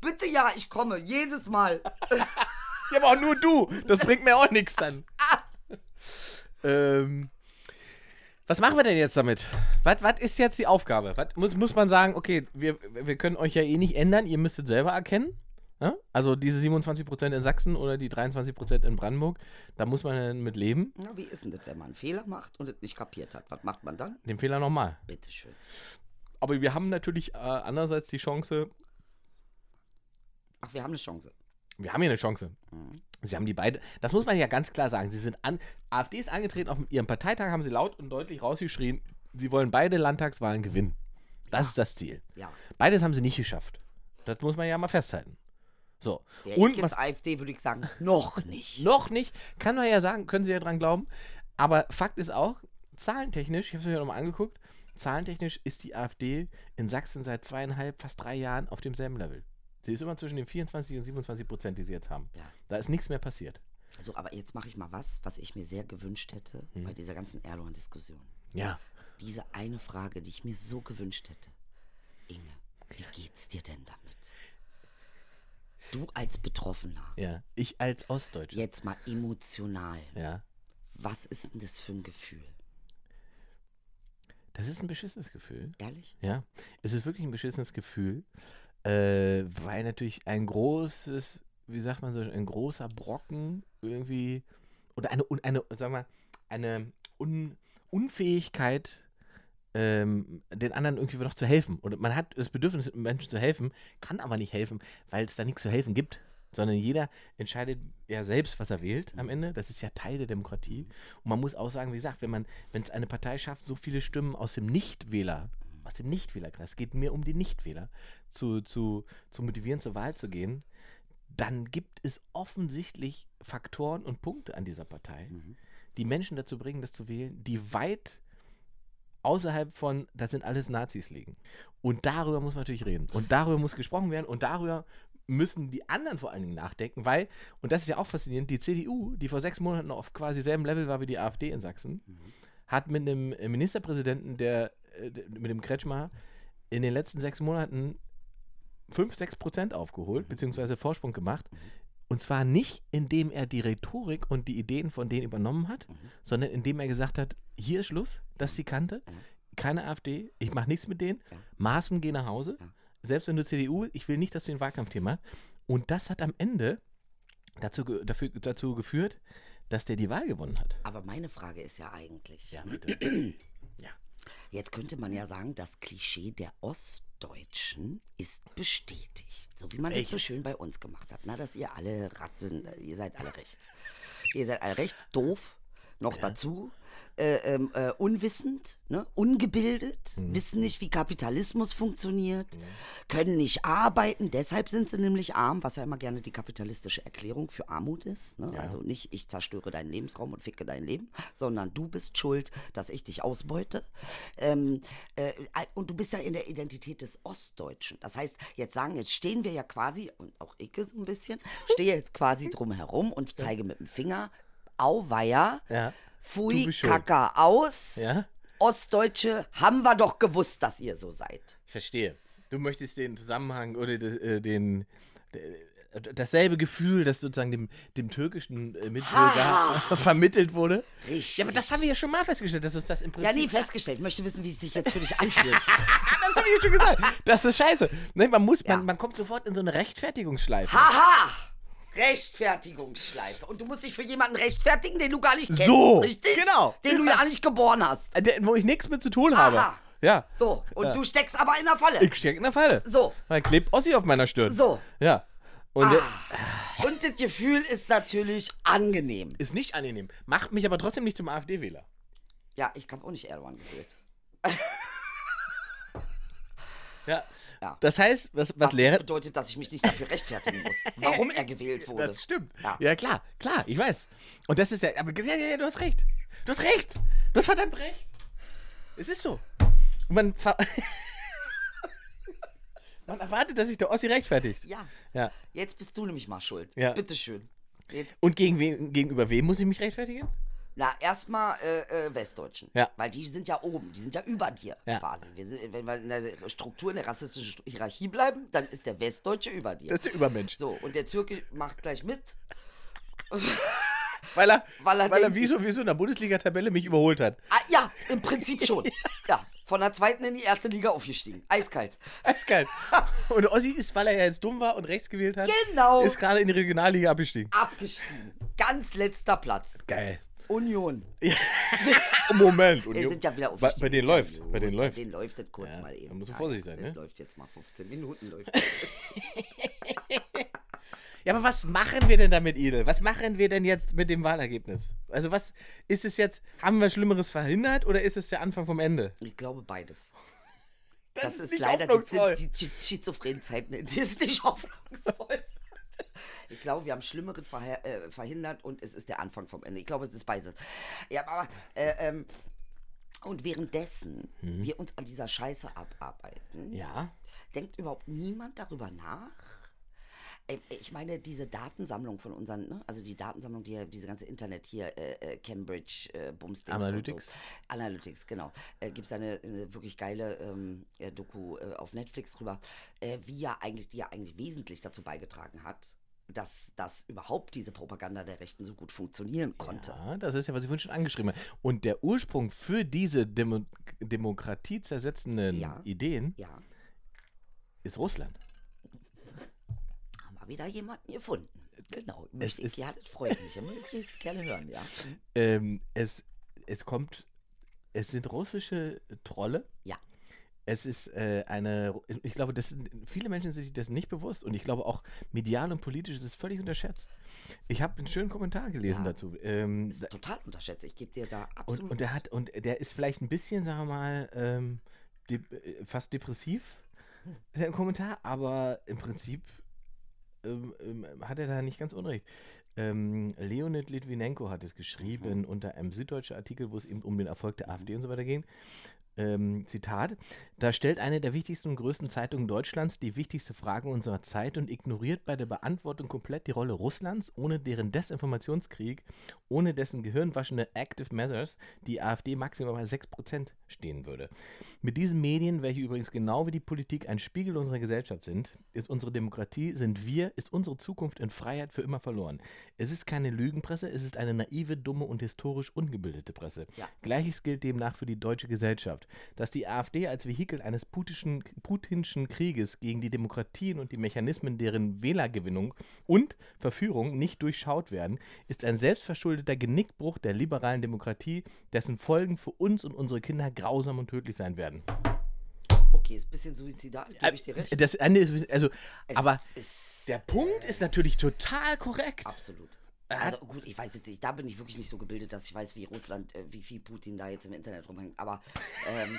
Bitte ja, ich komme. Jedes Mal. [laughs] Ja, aber auch nur du. Das bringt mir auch nichts dann. [laughs] ähm, was machen wir denn jetzt damit? Was, was ist jetzt die Aufgabe? Was, muss, muss man sagen, okay, wir, wir können euch ja eh nicht ändern, ihr müsst es selber erkennen. Ja? Also diese 27% in Sachsen oder die 23% in Brandenburg, da muss man mit leben. Na, wie ist denn das, wenn man einen Fehler macht und es nicht kapiert hat? Was macht man dann? Den Fehler nochmal. Bitteschön. Aber wir haben natürlich äh, andererseits die Chance, Ach, wir haben eine Chance. wir haben hier eine Chance. Sie haben die beide, das muss man ja ganz klar sagen. Sie sind an, AfD ist angetreten, auf ihrem Parteitag haben sie laut und deutlich rausgeschrien, sie wollen beide Landtagswahlen gewinnen. Das ist das Ziel. Ja. Beides haben sie nicht geschafft. Das muss man ja mal festhalten. So. Wäre und jetzt AfD, würde ich sagen, noch nicht. [laughs] noch nicht, kann man ja sagen, können sie ja dran glauben. Aber Fakt ist auch, zahlentechnisch, ich habe es mir nochmal angeguckt, zahlentechnisch ist die AfD in Sachsen seit zweieinhalb, fast drei Jahren auf demselben Level. Sie ist immer zwischen den 24 und 27 Prozent, die sie jetzt haben. Ja. Da ist nichts mehr passiert. So, aber jetzt mache ich mal was, was ich mir sehr gewünscht hätte Hm. bei dieser ganzen Erdogan-Diskussion. Ja. Diese eine Frage, die ich mir so gewünscht hätte. Inge, wie geht's dir denn damit? Du als Betroffener, Ja, ich als Ostdeutscher. jetzt mal emotional, Ja, was ist denn das für ein Gefühl? das ist ein beschissenes Gefühl. Ehrlich? Ja, es ist wirklich ein beschissenes Gefühl, äh, weil natürlich ein großes, wie sagt man so, ein großer Brocken irgendwie oder eine, eine sagen wir, eine Un Unfähigkeit, ähm, den anderen irgendwie noch zu helfen. Und man hat das Bedürfnis, Menschen zu helfen, kann aber nicht helfen, weil es da nichts zu helfen gibt. Sondern jeder entscheidet ja selbst, was er wählt am Ende. Das ist ja Teil der Demokratie. Und man muss auch sagen, wie gesagt, wenn man, wenn es eine Partei schafft, so viele Stimmen aus dem Nichtwähler, aus dem Nichtwählerkreis, es geht mir um die Nichtwähler, zu, zu, zu motivieren, zur Wahl zu gehen, dann gibt es offensichtlich Faktoren und Punkte an dieser Partei, Mhm. die Menschen dazu bringen, das zu wählen, die weit außerhalb von, das sind alles Nazis liegen. Und darüber muss man natürlich reden. Und darüber muss gesprochen werden. Und darüber müssen die anderen vor allen Dingen nachdenken, weil, und das ist ja auch faszinierend, die CDU, die vor sechs Monaten noch auf quasi selben Level war wie die AfD in Sachsen, hat mit einem äh, Ministerpräsidenten, der, äh, mit dem Kretschmer, in den letzten sechs Monaten 5, 6 Prozent aufgeholt, beziehungsweise Vorsprung gemacht. Und zwar nicht, indem er die Rhetorik und die Ideen von denen übernommen hat, sondern indem er gesagt hat, hier ist Schluss, das ist die Kante, keine AfD, ich mache nichts mit denen, Ja. Maßen gehen nach Hause, Ja. selbst wenn du CDU, ich will nicht, dass du den Wahlkampfthema. Und das hat am Ende dazu, dafür, dazu geführt, dass der die Wahl gewonnen hat. Aber meine Frage ist ja eigentlich, Ja, [clears throat] bitte. Jetzt könnte man ja sagen, das Klischee der Ostdeutschen ist bestätigt. So wie man das so schön bei uns gemacht hat. Na, dass ihr alle Ratten, ihr seid alle rechts. Ihr seid alle rechts, doof, noch dazu. Äh, ähm, äh, unwissend, ne? ungebildet, Mhm. wissen nicht, wie Kapitalismus funktioniert, können nicht arbeiten, deshalb sind sie nämlich arm, was ja immer gerne die kapitalistische Erklärung für Armut ist. Ne? Ja. Also nicht, ich zerstöre deinen Lebensraum und ficke dein Leben, sondern du bist schuld, dass ich dich ausbeute. Ähm, äh, und du bist ja in der Identität des Ostdeutschen. Das heißt, jetzt sagen, jetzt stehen wir ja quasi, und auch ich so ein bisschen, stehe jetzt quasi [laughs] drum herum und zeige mit dem Finger, auweia, Ja. Pfui. Kaka aus. Ja? Ostdeutsche haben wir doch gewusst, dass ihr so seid. Ich verstehe. Du möchtest den Zusammenhang oder de, äh, den, de, dasselbe Gefühl, das sozusagen dem, dem türkischen äh, Mitbürger [laughs] vermittelt wurde. Richtig. Ja, aber das haben wir ja schon mal festgestellt, dass uns das im Prinzip. Ja, nie festgestellt. Ich möchte wissen, wie es sich jetzt für dich [laughs] anfühlt. das habe ich ja schon gesagt. Das ist scheiße. Ne, man, muss, Ja. man, man kommt sofort in so eine Rechtfertigungsschleife. Haha! Rechtfertigungsschleife. Und du musst dich für jemanden rechtfertigen, den du gar nicht kennst. So, richtig? genau. Den du ja nicht geboren hast. Äh, Wo ich nichts mit zu tun habe. Aha. Ja. So, und Ja. du steckst aber in der Falle. Ich stecke in der Falle. So, Da klebt Ossi auf meiner Stirn. so. Ja. Und Ah. Und das Gefühl ist natürlich angenehm. ist nicht angenehm. Macht mich aber trotzdem nicht zum AfD-Wähler. Ja, ich habe auch nicht Erdogan gewählt. Ja. Ja. Das heißt, was, was Was Lehrer. nicht bedeutet, dass ich mich nicht dafür rechtfertigen muss, [laughs] warum er gewählt wurde. Das stimmt. Ja. Ja. klar, klar, ich weiß. Und das ist ja, aber ja, ja, ja, du hast recht. Du hast recht. Du hast verdammt recht. Es ist so. Und man, [laughs] man erwartet, dass sich der Ossi rechtfertigt. Ja, Ja. jetzt bist du nämlich mal schuld. Ja. Bitteschön. Jetzt, Und gegen wen, gegenüber wem muss ich mich rechtfertigen? Na, erstmal äh, äh, Westdeutschen. Ja. Weil die sind ja oben, die sind ja über dir Ja. quasi. Wir sind, wenn wir in der Struktur, in der rassistischen Hierarchie bleiben, dann ist der Westdeutsche über dir. Das ist der Übermensch. so, und der Türke macht gleich mit. Weil er, [laughs] Weil er weil er wie so, wie so in der Bundesliga-Tabelle mich überholt hat. Ah, ja, im Prinzip [laughs] schon. ja, von der zweiten in die erste Liga aufgestiegen. Eiskalt. Eiskalt. [laughs] Und Ossi ist, weil er ja jetzt dumm war und rechts gewählt hat, Genau. ist gerade in die Regionalliga abgestiegen. Abgestiegen. Ganz letzter Platz. Geil. Union. [laughs] Moment. Wir sind ja wieder auf bei, bei denen läuft. Bei denen läuft. Bei denen läuft das kurz Ja, mal eben. da musst du vorsichtig sein, das ne? läuft jetzt mal 15 Minuten. Läuft. [laughs] Ja, aber was machen wir denn damit, Idel? Was machen wir denn jetzt mit dem Wahlergebnis? Also was ist es jetzt, haben wir Schlimmeres verhindert oder ist es der Anfang vom Ende? ich glaube beides. Das Das, ist ist, nicht leider die, die, die schizophrenen Zeiten. Das ist nicht [laughs] hoffnungsvoll. Ich glaube, wir haben Schlimmeres verhe- äh, verhindert und es ist der Anfang vom Ende. Ich glaube, es ist beides. Ja, aber äh, ähm, und währenddessen wir uns an dieser Scheiße abarbeiten. Ja. denkt überhaupt niemand darüber nach? Ich meine, diese Datensammlung von unseren, ne? also die Datensammlung, die ja diese ganze Internet hier, äh, äh, Cambridge, äh, Bumsdings Analytics. So. Analytics, genau. Äh, Gibt es eine, eine wirklich geile ähm, äh, Doku äh, auf Netflix drüber, äh, wie ja eigentlich, die ja eigentlich wesentlich dazu beigetragen hat, dass, dass überhaupt diese Propaganda der Rechten so gut funktionieren konnte. Ja, das ist ja, was ich vorhin schon angeschrieben habe. Und der Ursprung für diese Demo demokratiezersetzenden Ja. Ideen Ja, ist Russland. Wir wieder jemanden gefunden. Genau. Möchte ich, ja, das freut mich. Das möchte ich jetzt gerne hören, ja. [laughs] Ähm, es, es kommt, es sind russische Trolle. Ja. Es ist äh, eine, ich glaube, das sind, viele Menschen sind sich das nicht bewusst und ich glaube auch medial und politisch ist es völlig unterschätzt. Ich habe einen schönen Kommentar gelesen Ja. dazu. Ähm, ist total unterschätzt. Ich gebe dir da und, absolut. und der hat, und der ist vielleicht ein bisschen, sagen wir mal, ähm, de äh, fast depressiv, der Kommentar, aber im Prinzip ähm, ähm, hat er da nicht ganz unrecht. Ähm, Leonid Litvinenko hat es geschrieben Mhm. unter einem süddeutschen Artikel, wo es eben um den Erfolg der AfD und so weiter ging. Ähm, Zitat, da stellt eine der wichtigsten und größten Zeitungen Deutschlands die wichtigste Frage unserer Zeit und ignoriert bei der Beantwortung komplett die Rolle Russlands, ohne deren Desinformationskrieg, ohne dessen gehirnwaschende Active Measures die AfD maximal bei 6% stehen würde. Mit diesen Medien, welche übrigens genau wie die Politik ein Spiegel unserer Gesellschaft sind, ist unsere Demokratie, sind wir, ist unsere Zukunft in Freiheit für immer verloren. Es ist keine Lügenpresse, es ist eine naive, dumme und historisch ungebildete Presse. Ja. Gleiches gilt demnach für die deutsche Gesellschaft. Gesellschaft, dass die AfD als Vehikel eines Putinschen, putinschen Krieges gegen die Demokratien und die Mechanismen deren Wählergewinnung und Verführung nicht durchschaut werden, ist ein selbstverschuldeter Genickbruch der liberalen Demokratie, dessen Folgen für uns und unsere Kinder grausam und tödlich sein werden. Okay, ist ein bisschen suizidal, gebe ich dir recht. Das Ende ist, also, Es aber der Punkt ist natürlich total korrekt. absolut. Also gut, ich weiß jetzt nicht, da bin ich wirklich nicht so gebildet, dass ich weiß, wie Russland, äh, wie viel Putin da jetzt im Internet rumhängt. Aber, ähm,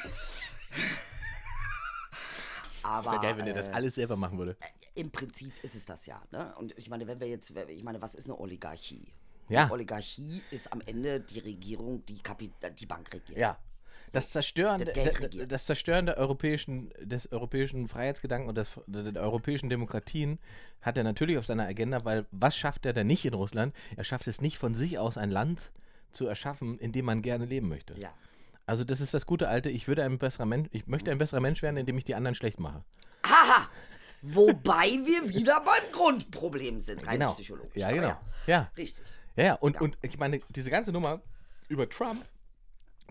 [laughs] aber Wäre geil, wenn er das äh, alles selber machen würde. im Prinzip ist es das ja. Ne? Und ich meine, wenn wir jetzt, ich meine, was ist eine Oligarchie? Ja. Eine Oligarchie ist am Ende die Regierung, die, Kapi die Bank regiert. Ja. Das Zerstören, das das, Zerstören der europäischen, des europäischen Freiheitsgedanken und des, der europäischen Demokratien hat er natürlich auf seiner Agenda, weil was schafft er denn nicht in Russland? Er schafft es nicht von sich aus ein Land zu erschaffen, in dem man gerne leben möchte. Ja. Also das ist das gute alte, ich würde ein besserer Mensch, ich möchte ein besserer Mensch werden, indem ich die anderen schlecht mache. Haha! Wobei wir wieder beim Grundproblem sind, rein Genau. psychologisch. Ja, genau. Ja. Richtig. Ja, ja. Und, Ja. und ich meine, diese ganze Nummer über Trump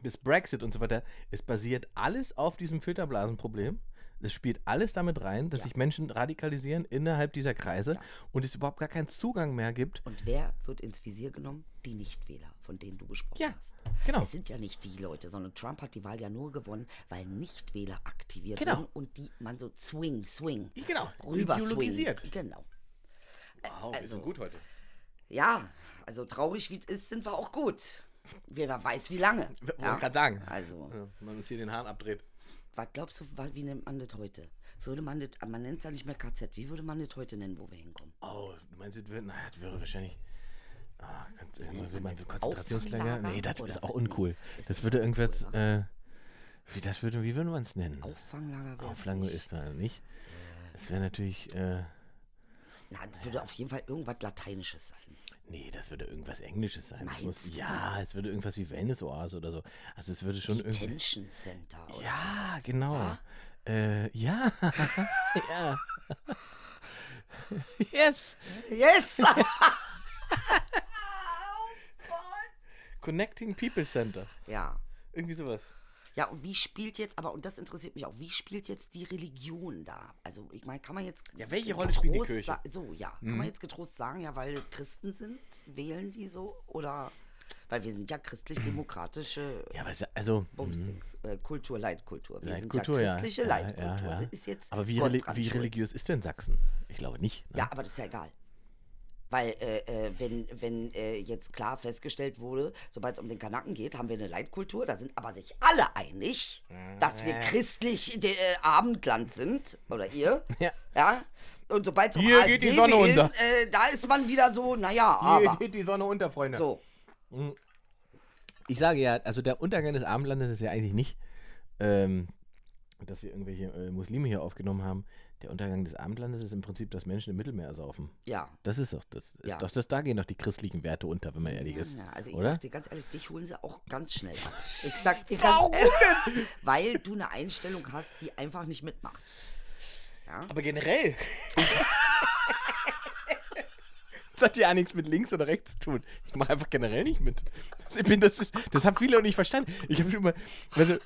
bis Brexit und so weiter, es basiert alles auf diesem Filterblasenproblem. Es spielt alles damit rein, dass Ja. sich Menschen radikalisieren innerhalb dieser Kreise Ja. und es überhaupt gar keinen Zugang mehr gibt. Und wer wird ins Visier genommen? Die Nichtwähler, von denen du gesprochen Ja, hast. genau. Es sind ja nicht die Leute, sondern Trump hat die Wahl ja nur gewonnen, weil Nichtwähler aktiviert Genau. wurden und die man so swing, swing, Genau, rüber ideologisiert. swing. Genau. Wow, wir sind gut heute. Ja, also traurig wie es ist, sind wir auch gut. Wer weiß wie lange. Wollte ja. gerade sagen. Also, Ja, man uns hier den Hahn abdreht. was glaubst du, wie nennt man das heute? Würde man das, man nennt es ja nicht mehr KZ, wie würde man das heute nennen, wo wir hinkommen? Oh, du meinst, wird, naja, das wäre wahrscheinlich. Ah, ganz, will man man? Konzentrationslager? Auffanglager Nee, das ist auch uncool. Ist Das würde irgendwas, äh, wie, das würde, wie würde man es nennen? Auffanglager wäre Auflange ist da nicht. Es wäre natürlich, äh, Na, das würde auf jeden Fall irgendwas Lateinisches sein. Nee, das würde irgendwas Englisches sein. Es muss, Meinst du? ja, es würde irgendwas wie Wellness-Oase oder so. Also es würde schon irgendwie. Detention Center. Oder? Ja, genau. Ja? Äh, ja. [laughs] ja. [laughs] yes. Yes! [laughs] Connecting People Center. ja. Irgendwie sowas. Ja, und wie spielt jetzt, aber, und das interessiert mich auch, wie spielt jetzt die Religion da? Also, ich meine, kann man jetzt. Ja, welche Rolle spielt die getrost Kirche? So, ja. Kann man jetzt getrost sagen, ja, weil Christen sind, wählen die so? Oder. Weil wir sind ja christlich-demokratische Ja, also. mhm. Bumsdings. Äh, Kultur, Leitkultur. Wir sind Leitkultur, ja ja. christliche Ja, Leitkultur. ja, ja. Ist jetzt Aber wie, reli wie religiös ist denn Sachsen? Ich glaube nicht. Ne? Ja, aber das ist ja egal. Weil, äh, äh, wenn, wenn äh, jetzt klar festgestellt wurde, sobald es um den Kanaken geht, haben wir eine Leitkultur, da sind aber sich alle einig, dass wir christlich de, äh, Abendland sind. Oder ihr. [laughs] Ja. Ja. Und sobald es um Hier AfD geht die Sonne wählen, unter. Äh, da ist man wieder so, naja, Hier aber. geht die Sonne unter, Freunde. So. Ich sage ja, also der Untergang des Abendlandes ist ja eigentlich nicht, ähm, dass wir irgendwelche äh, Muslime hier aufgenommen haben. Der Untergang des Abendlandes ist im Prinzip, dass Menschen im Mittelmeer ersaufen. Ja. Das ist doch das. Ist Ja. doch das. Da gehen doch die christlichen Werte unter, wenn man ehrlich ist. Ja, also ich oder? sag dir ganz ehrlich, dich holen sie auch ganz schnell ab. Ich sag dir [laughs] ganz ehrlich, [laughs] weil du eine Einstellung hast, die einfach nicht mitmacht. Ja? Aber generell. [laughs] Das hat ja nichts mit links oder rechts zu tun. Ich mache einfach generell nicht mit. Ich bin, das, ist, das haben viele auch nicht verstanden. Ich habe immer, also,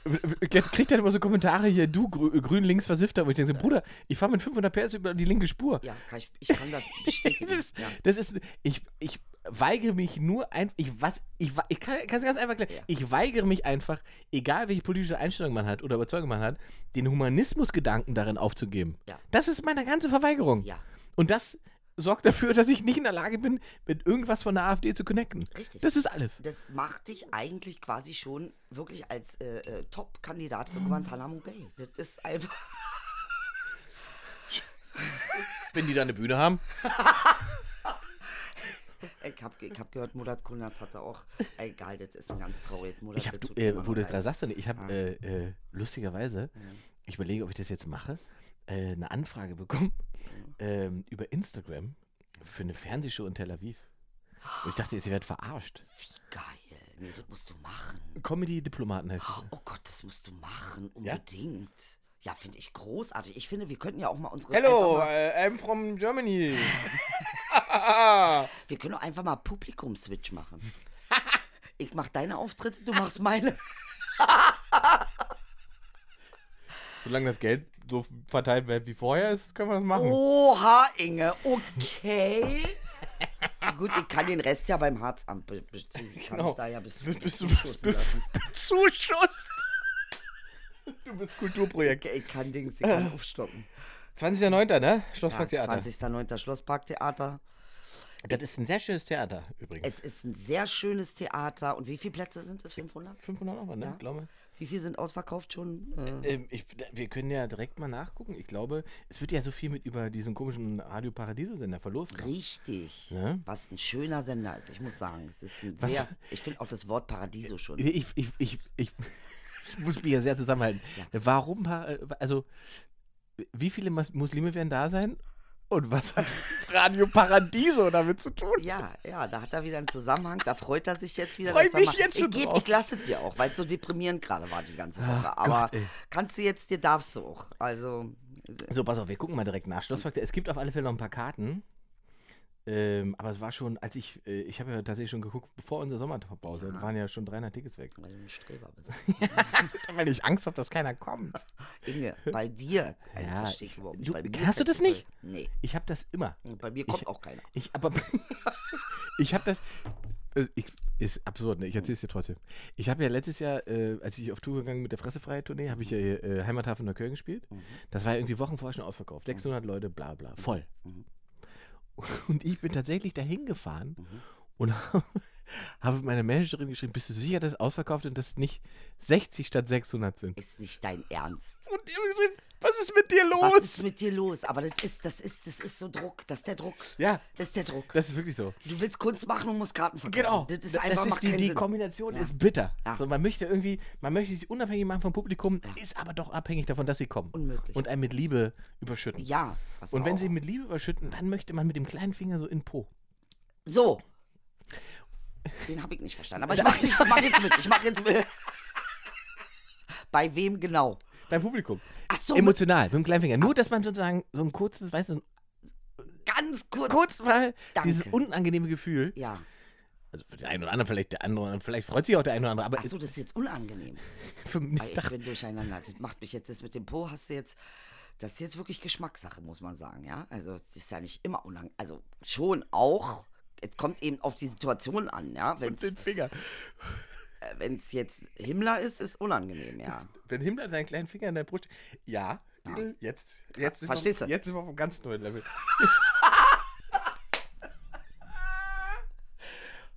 jetzt kriegt dann immer so Kommentare hier, du grü grün links versifter, wo ich denke so, Bruder, ich fahre mit 500 PS über die linke Spur. Ja, kann ich, ich kann das bestätigen. [laughs] Das, Ja. das ist, ich, ich weigere mich nur ein, ich was, ich, ich kann es ganz einfach erklären. Ja. Ich weigere mich einfach, egal welche politische Einstellung man hat oder Überzeugung man hat, den Humanismusgedanken darin aufzugeben. Ja. Das ist meine ganze Verweigerung. Ja. Und das sorgt dafür, dass ich nicht in der Lage bin, mit irgendwas von der AfD zu connecten. Richtig. Das ist alles. Das macht dich eigentlich quasi schon wirklich als äh, äh, Top-Kandidat für Guantanamo Bay. Das ist einfach. [laughs] Wenn die da eine Bühne haben. [laughs] Ich hab, ge- ich hab gehört, Murat Kunatz hatte auch. Egal, das ist ein ganz traurig. Murat, Ich habe, das tut äh, wo du gerade sagst, ich habe Ah. äh, äh, lustigerweise, ich überlege, ob ich das jetzt mache, äh, eine Anfrage bekommen ähm, über Instagram für eine Fernsehshow in Tel Aviv. Und ich dachte, jetzt, ihr werdet verarscht. Wie geil. Nee, das musst du machen. Comedy-Diplomaten heißt es. Oh Gott, das musst du machen. Unbedingt. Ja, finde ich großartig. Ich finde, wir könnten ja auch mal unsere. Hello, einfach mal, I'm from Germany. [laughs] wir können doch einfach mal Publikum-Switch machen. [laughs] ich mach deine Auftritte, du machst meine. [laughs] Solange das Geld so verteilt wird wie vorher ist, können wir das machen. Oha, Inge, okay. Gut, ich kann den Rest ja beim Harzamt be be kann Genau. ich da ja bis, Bist, bist du zuschussen lassen. [laughs] bezuschusst? Du bist Kulturprojekt. Okay, ich kann Dings, ich kann [laughs] aufstocken. 20.09., ne? Ja, Schlossparktheater. 20.09. Schlossparktheater. Das ist ein sehr schönes Theater übrigens. Es ist ein sehr schönes Theater. Und wie viele Plätze sind es? 500? 500 Euro, ne? Ja. Glaube Wie viele sind ausverkauft schon? Äh, ähm, ich. Wir können ja direkt mal nachgucken. Ich glaube, es wird ja so viel mit über diesen komischen Radio Paradiso-Sender verlost. richtig. Ja. Was ein schöner Sender ist, ich muss sagen. Es ist ein Was- sehr. Ich finde auch das Wort Paradiso schon. Ich, ich, ich, ich, [laughs] muss mich ja sehr zusammenhalten. Warum, Par- äh, also, wie viele Muslime werden da sein? Und was hat [laughs] Radio Paradiso damit zu tun? Ja, ja, da hat er wieder einen Zusammenhang, da freut er sich jetzt wieder. Freu er mich jetzt schon ich, geb- ich lasse es dir auch, weil es so deprimierend gerade war die ganze Woche. Ach Aber Gott, kannst du jetzt, dir darfst du auch. Also, So, pass auf, wir gucken mal direkt nach. Schlossfaktor. Es gibt auf alle Fälle noch ein paar Karten. Ähm, aber es war schon, als ich, äh, ich habe ja tatsächlich schon geguckt, bevor unsere Sommerpause, da waren ja schon 300 Tickets weg. weil du ein Streber bist. [laughs] Weil ich Angst habe, dass keiner kommt. Inge, bei dir, also, Ja, verstehe ich überhaupt nicht. du- hast du das nicht? Nee, Ich habe das immer. und bei mir kommt auch keiner. Ich, aber, [laughs] ich habe das, äh, ich, ist absurd, ne? Ich erzähle es dir trotzdem. Ich habe ja letztes Jahr, äh, als ich auf Tour gegangen mit der Fressefreie-Tournee, habe ich ja äh, Heimathafen Neukölln gespielt. Mhm. Das war ja irgendwie Wochen vorher schon ausverkauft. 600 Leute, bla bla, voll. Mhm. [laughs] Und ich bin tatsächlich dahin gefahren Mhm. und [laughs] habe meiner Managerin geschrieben, bist du sicher, dass es ausverkauft und dass es nicht 60 statt 600 sind? Ist nicht dein Ernst. Und die haben geschrieben, was ist mit dir Was los? ist mit dir los? Aber das ist, das ist, das ist so Druck. Das ist der Druck. ja, Das ist der Druck. das ist wirklich so. Du willst Kunst machen und musst Karten verkaufen. Genau. Das ist Das einfach ist macht die, die. Kombination Ja. ist bitter. Ja. So, man möchte irgendwie, man möchte sich unabhängig machen vom Publikum, Ja. ist aber doch abhängig davon, dass sie kommen. Unmöglich. Und einen mit Liebe überschütten. Ja. was Und wenn auch. sie mit Liebe überschütten, dann möchte man mit dem kleinen Finger so in Po. So. [laughs] Den habe ich nicht verstanden. Aber ich [laughs] mache mach jetzt mit. Ich mache jetzt mit. Bei wem genau? Beim Publikum. Ach so, Emotional, mit dem kleinen Finger. Nur, dass man sozusagen so ein kurzes, weißt du, ganz kurz. kurz mal Danke. dieses unangenehme Gefühl. Ja. Also für den einen oder anderen vielleicht der andere, vielleicht freut sich auch der eine oder andere, aber Ach so, das ist jetzt unangenehm. [laughs] für Weil mich ich dachte, bin durcheinander. Das macht mich jetzt, das mit dem Po hast du jetzt, das ist jetzt wirklich Geschmackssache, muss man sagen, ja. Also, es ist ja nicht immer unangenehm. Also, schon auch. Es kommt eben auf die Situation an, ja. Wenn den Finger. Es jetzt Himmler ist, ist unangenehm, ja. [laughs] Wenn Himmler seinen kleinen Finger in der Brust. Ja, jetzt. Jetzt sind, Verstehst wir, du? jetzt sind wir auf einem ganz neuen Level.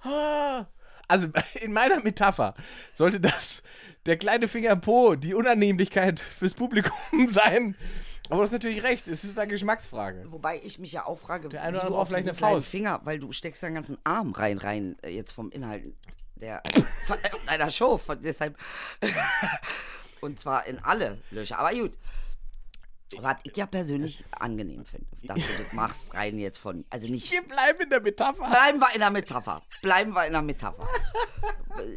[laughs] also in meiner Metapher sollte das der kleine Finger Po die Unannehmlichkeit fürs Publikum [laughs] sein. Aber du hast natürlich recht, es ist eine Geschmacksfrage. Wobei ich mich ja auch frage, Der eine wie oder andere auf vielleicht eine Faust. Finger, weil du steckst deinen ganzen Arm rein, rein, äh, jetzt vom Inhalt der, von deiner Show, von, deshalb, [laughs] und zwar in alle Löcher, aber gut. Was ich ja persönlich angenehm finde, [laughs] dass du das machst, rein jetzt von, also nicht, Wir bleiben in der Metapher. bleiben wir in der Metapher, bleiben wir in der Metapher.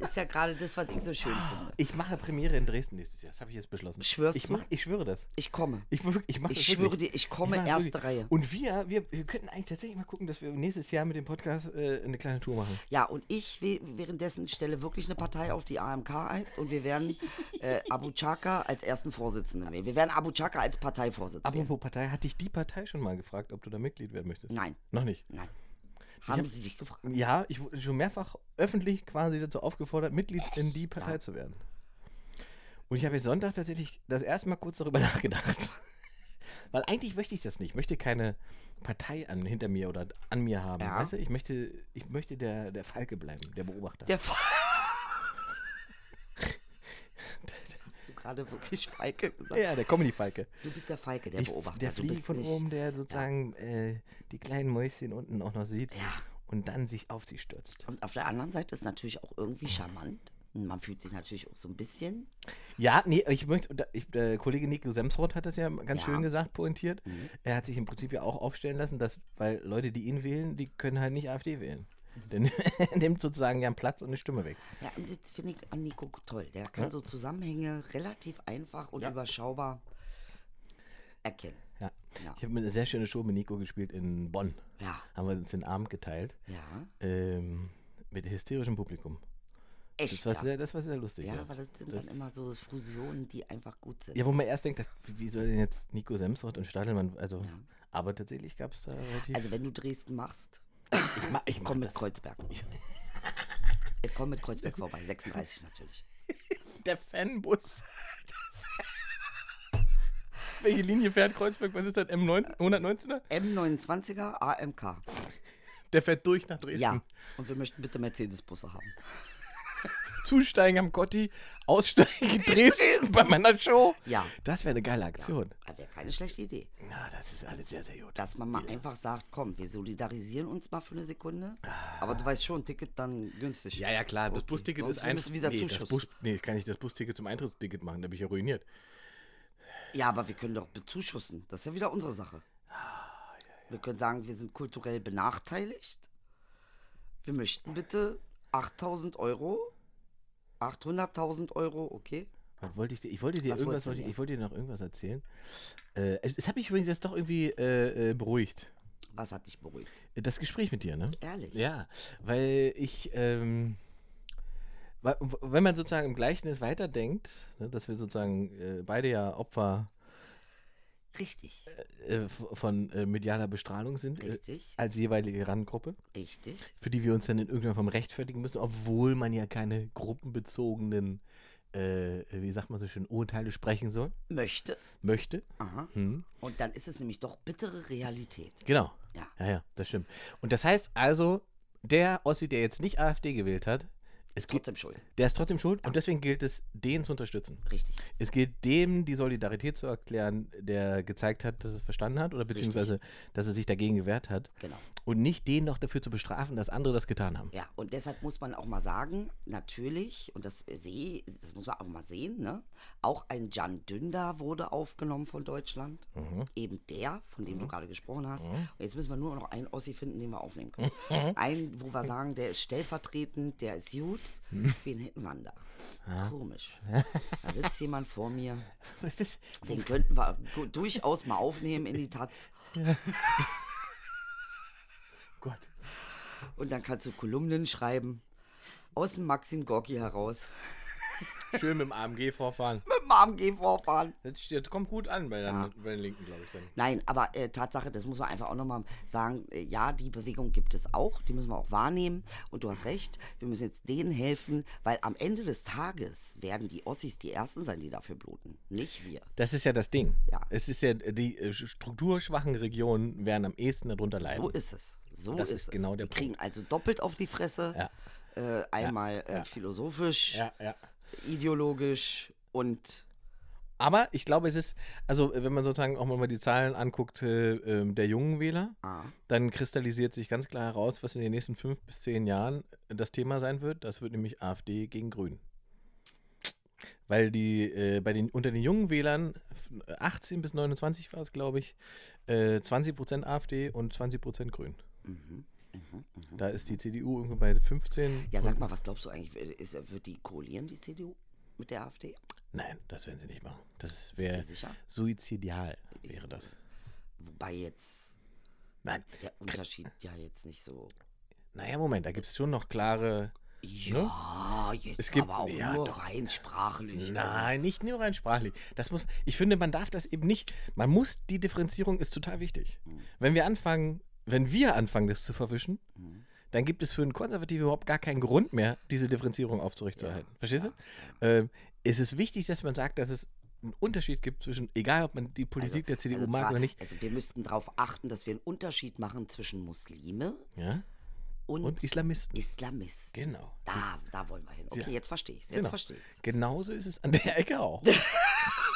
Ist ja gerade das, was ich so schön finde. Ich mache Premiere in Dresden nächstes Jahr. Das habe ich jetzt beschlossen. Schwörst ich du? Mach, ich schwöre das. Ich komme. Ich, ich, mach Ich schwöre dir, ich komme das erste wirklich. Reihe. Und wir, wir, wir könnten eigentlich tatsächlich mal gucken, dass wir nächstes Jahr mit dem Podcast äh, eine kleine Tour machen. Ja, und ich währenddessen stelle wirklich eine Partei auf, die AMK heißt. Und wir werden äh, Abu Chaka als ersten Vorsitzenden wählen. Wir werden Abu Chaka als Parteivorsitzenden wählen. Apropos Partei, hat dich die Partei schon mal gefragt, ob du da Mitglied werden möchtest? Nein, Noch nicht. nein. Haben hab- Sie dich gefragt? Ja, ich wurde schon mehrfach öffentlich quasi dazu aufgefordert, Mitglied in die Partei Ja. zu werden. Und ich habe jetzt Sonntag tatsächlich das erste Mal kurz darüber [laughs] nachgedacht. Weil eigentlich möchte ich das nicht. Ich möchte keine Partei an, hinter mir oder an mir haben. Ja. Weißt du, ich möchte, ich möchte der, der Falke bleiben, der Beobachter. Der Fa Hast du gerade wirklich Falke gesagt? ja, der Comedy-Falke. Du bist der Falke, der Ich- Beobachter. Der fliegt von nicht, oben, der sozusagen äh, die kleinen Mäuschen unten auch noch sieht Ja. und dann sich auf sie stürzt. Und auf der anderen Seite ist natürlich auch irgendwie charmant. Man fühlt sich natürlich auch so ein bisschen. Ja, nee, ich möchte, ich, der Kollege Nico Semsrott hat das ja ganz Ja. schön gesagt, pointiert. Mhm. Er hat sich im Prinzip ja auch aufstellen lassen, dass, weil Leute, die ihn wählen, die können halt nicht AfD wählen. Denn er [laughs] nimmt sozusagen ja einen Platz und eine Stimme weg. Ja, und das finde ich an Nico toll. Der kann Ja. so Zusammenhänge relativ einfach und Ja. überschaubar erkennen. Ja. Ja. Ich habe eine sehr schöne Show mit Nico gespielt in Bonn. Ja, Haben wir uns den Abend geteilt. ja. Ähm, mit hysterischem Publikum. Echt, Das war, sehr, das war sehr lustig. Ja, Ja, aber das sind Das- dann immer so Fusionen, die einfach gut sind. ja wo man erst denkt, wie soll denn jetzt Nico Semsrott und Stadelmann, also, Ja. aber tatsächlich gab es da relativ. Also wenn du Dresden machst, ich mach, ich mach komm mit. Kreuzberg. Ich- Ich komm mit Kreuzberg vorbei, 36 natürlich. [laughs] Der Fanbus. [laughs] Welche Linie fährt Kreuzberg? Was ist das? M9? 119er? M29er AMK. Der fährt durch nach Dresden. Ja. Und wir möchten bitte Mercedes-Busse haben. Zusteigen am Gotti, aussteigen in [laughs] Dresden bei meiner Show. Ja. Das wäre eine geile Aktion. Das wäre keine schlechte Idee. Na, das ist alles sehr, sehr gut. Dass man mal einfach sagt, komm, wir solidarisieren uns mal für eine Sekunde. Aber du weißt schon, Ticket dann günstig. Ja, ja, klar. Das Okay, Busticket sonst ist ein. müssen wir wieder nee, das Zuschuss. Bus, nee, kann ich das Busticket zum Eintrittsticket machen. Da bin ich ja ruiniert. Ja, aber wir können doch bezuschussen. Das ist ja wieder unsere Sache. Wir können sagen, wir sind kulturell benachteiligt. Wir möchten bitte 8000 Euro, 800.000 Euro, okay? Was wollte ich dir? Ich wollte dir Was irgendwas, wollte, ich- ich wollte dir noch irgendwas erzählen. Äh, es, es hat mich übrigens jetzt doch irgendwie äh, äh, beruhigt. Was hat dich beruhigt? Das Gespräch mit dir, ne? Ehrlich? Ja, weil ich, ähm, wenn man sozusagen im Gleichnis weiterdenkt, ne, dass wir sozusagen äh, beide ja Opfer Richtig, äh, f- von äh, medialer Bestrahlung sind, äh, richtig, als jeweilige Randgruppe, richtig. für die wir uns dann in irgendeiner Form rechtfertigen müssen, obwohl man ja keine gruppenbezogenen, äh, wie sagt man so schön, Urteile sprechen soll, Möchte. möchte. Aha. Hm. Und dann ist es nämlich doch bittere Realität. Genau. Ja. Ja, ja, das stimmt. Und das heißt also, der Ossi, der jetzt nicht AfD gewählt hat, es geht, Trotzdem schuld. der ist trotzdem schuld und deswegen gilt es, den zu unterstützen. Richtig. Es gilt dem die Solidarität zu erklären, der gezeigt hat, dass er es verstanden hat oder beziehungsweise, dass er sich dagegen gewehrt hat Genau. und nicht den noch dafür zu bestrafen, dass andere das getan haben. Ja, und deshalb muss man auch mal sagen, natürlich, und das sehe, das muss man auch mal sehen, ne? Auch ein Jan Dündar wurde aufgenommen von Deutschland. Mhm. Eben der, von dem du gerade gesprochen hast. Und jetzt müssen wir nur noch einen Ossi finden, den wir aufnehmen können. [laughs] einen, wo wir sagen, der ist stellvertretend, der ist gut. Wen hätten wir da? Komisch. Da sitzt jemand vor mir. [laughs] Den könnten wir durchaus mal aufnehmen in die Taz. [laughs] Gott. Und dann kannst du Kolumnen schreiben. Aus dem Maxim Gorki heraus. Schön mit dem AMG vorfahren. Mit dem AMG vorfahren. Das, das kommt gut an bei, den, bei den Linken, glaube ich dann. Nein, aber äh, Tatsache, das muss man einfach auch nochmal sagen, äh, ja, die Bewegung gibt es auch, die müssen wir auch wahrnehmen. Und du hast recht, wir müssen jetzt denen helfen, weil am Ende des Tages werden die Ossis die Ersten sein, die dafür bluten, nicht wir. Das ist ja das Ding. Ja. Es ist ja, die äh, strukturschwachen Regionen werden am ehesten darunter leiden. So ist es. So Das ist, ist es. genau der wir kriegen also doppelt auf die Fresse. Ja. Äh, einmal äh, ja. philosophisch, Ja, ja. Ideologisch und Aber ich glaube, es ist, also äh, wenn man sozusagen auch mal die Zahlen anguckt äh, ähm, der jungen Wähler, ah, dann kristallisiert sich ganz klar heraus, was in den nächsten fünf bis zehn Jahren das Thema sein wird. Das wird nämlich AfD gegen Grün. Weil die äh, bei den unter den jungen Wählern f- 18 bis 29 war es, glaube ich, äh, 20% AfD und 20% Grün. mhm, mhm, mhm. Da ist die CDU irgendwo bei 15. Ja, sag mal, was glaubst du eigentlich? Ist, wird die koalieren, die CDU, mit der AfD? Nein, das werden sie nicht machen. Das wäre suizidial, wäre das. Wobei jetzt Nein. der Unterschied ja jetzt nicht so. Naja, Moment, da gibt es schon noch klare. Ja, jetzt Ne? Es gibt- aber auch ja, nur doch. rein sprachlich. also. Nein, nicht nur rein sprachlich. Das muss, ich finde, man darf das eben nicht. Man muss, die Differenzierung ist total wichtig. Mhm. Wenn wir anfangen, wenn wir anfangen, das zu verwischen, Mhm. dann gibt es für einen Konservativen überhaupt gar keinen Grund mehr, diese Differenzierung aufrechtzuerhalten. Verstehst du? Ähm, es ist wichtig, dass man sagt, dass es einen Unterschied gibt zwischen, egal ob man die Politik der CDU also mag zwar- oder nicht. Also wir müssten darauf achten, dass wir einen Unterschied machen zwischen Muslime Ja? und, Und Islamisten. Islamisten. Genau. Da, da wollen wir hin. Okay, Ja. jetzt verstehe ich es. Jetzt Genau. verstehe ich. Genauso ist es an der Ecke auch. [laughs]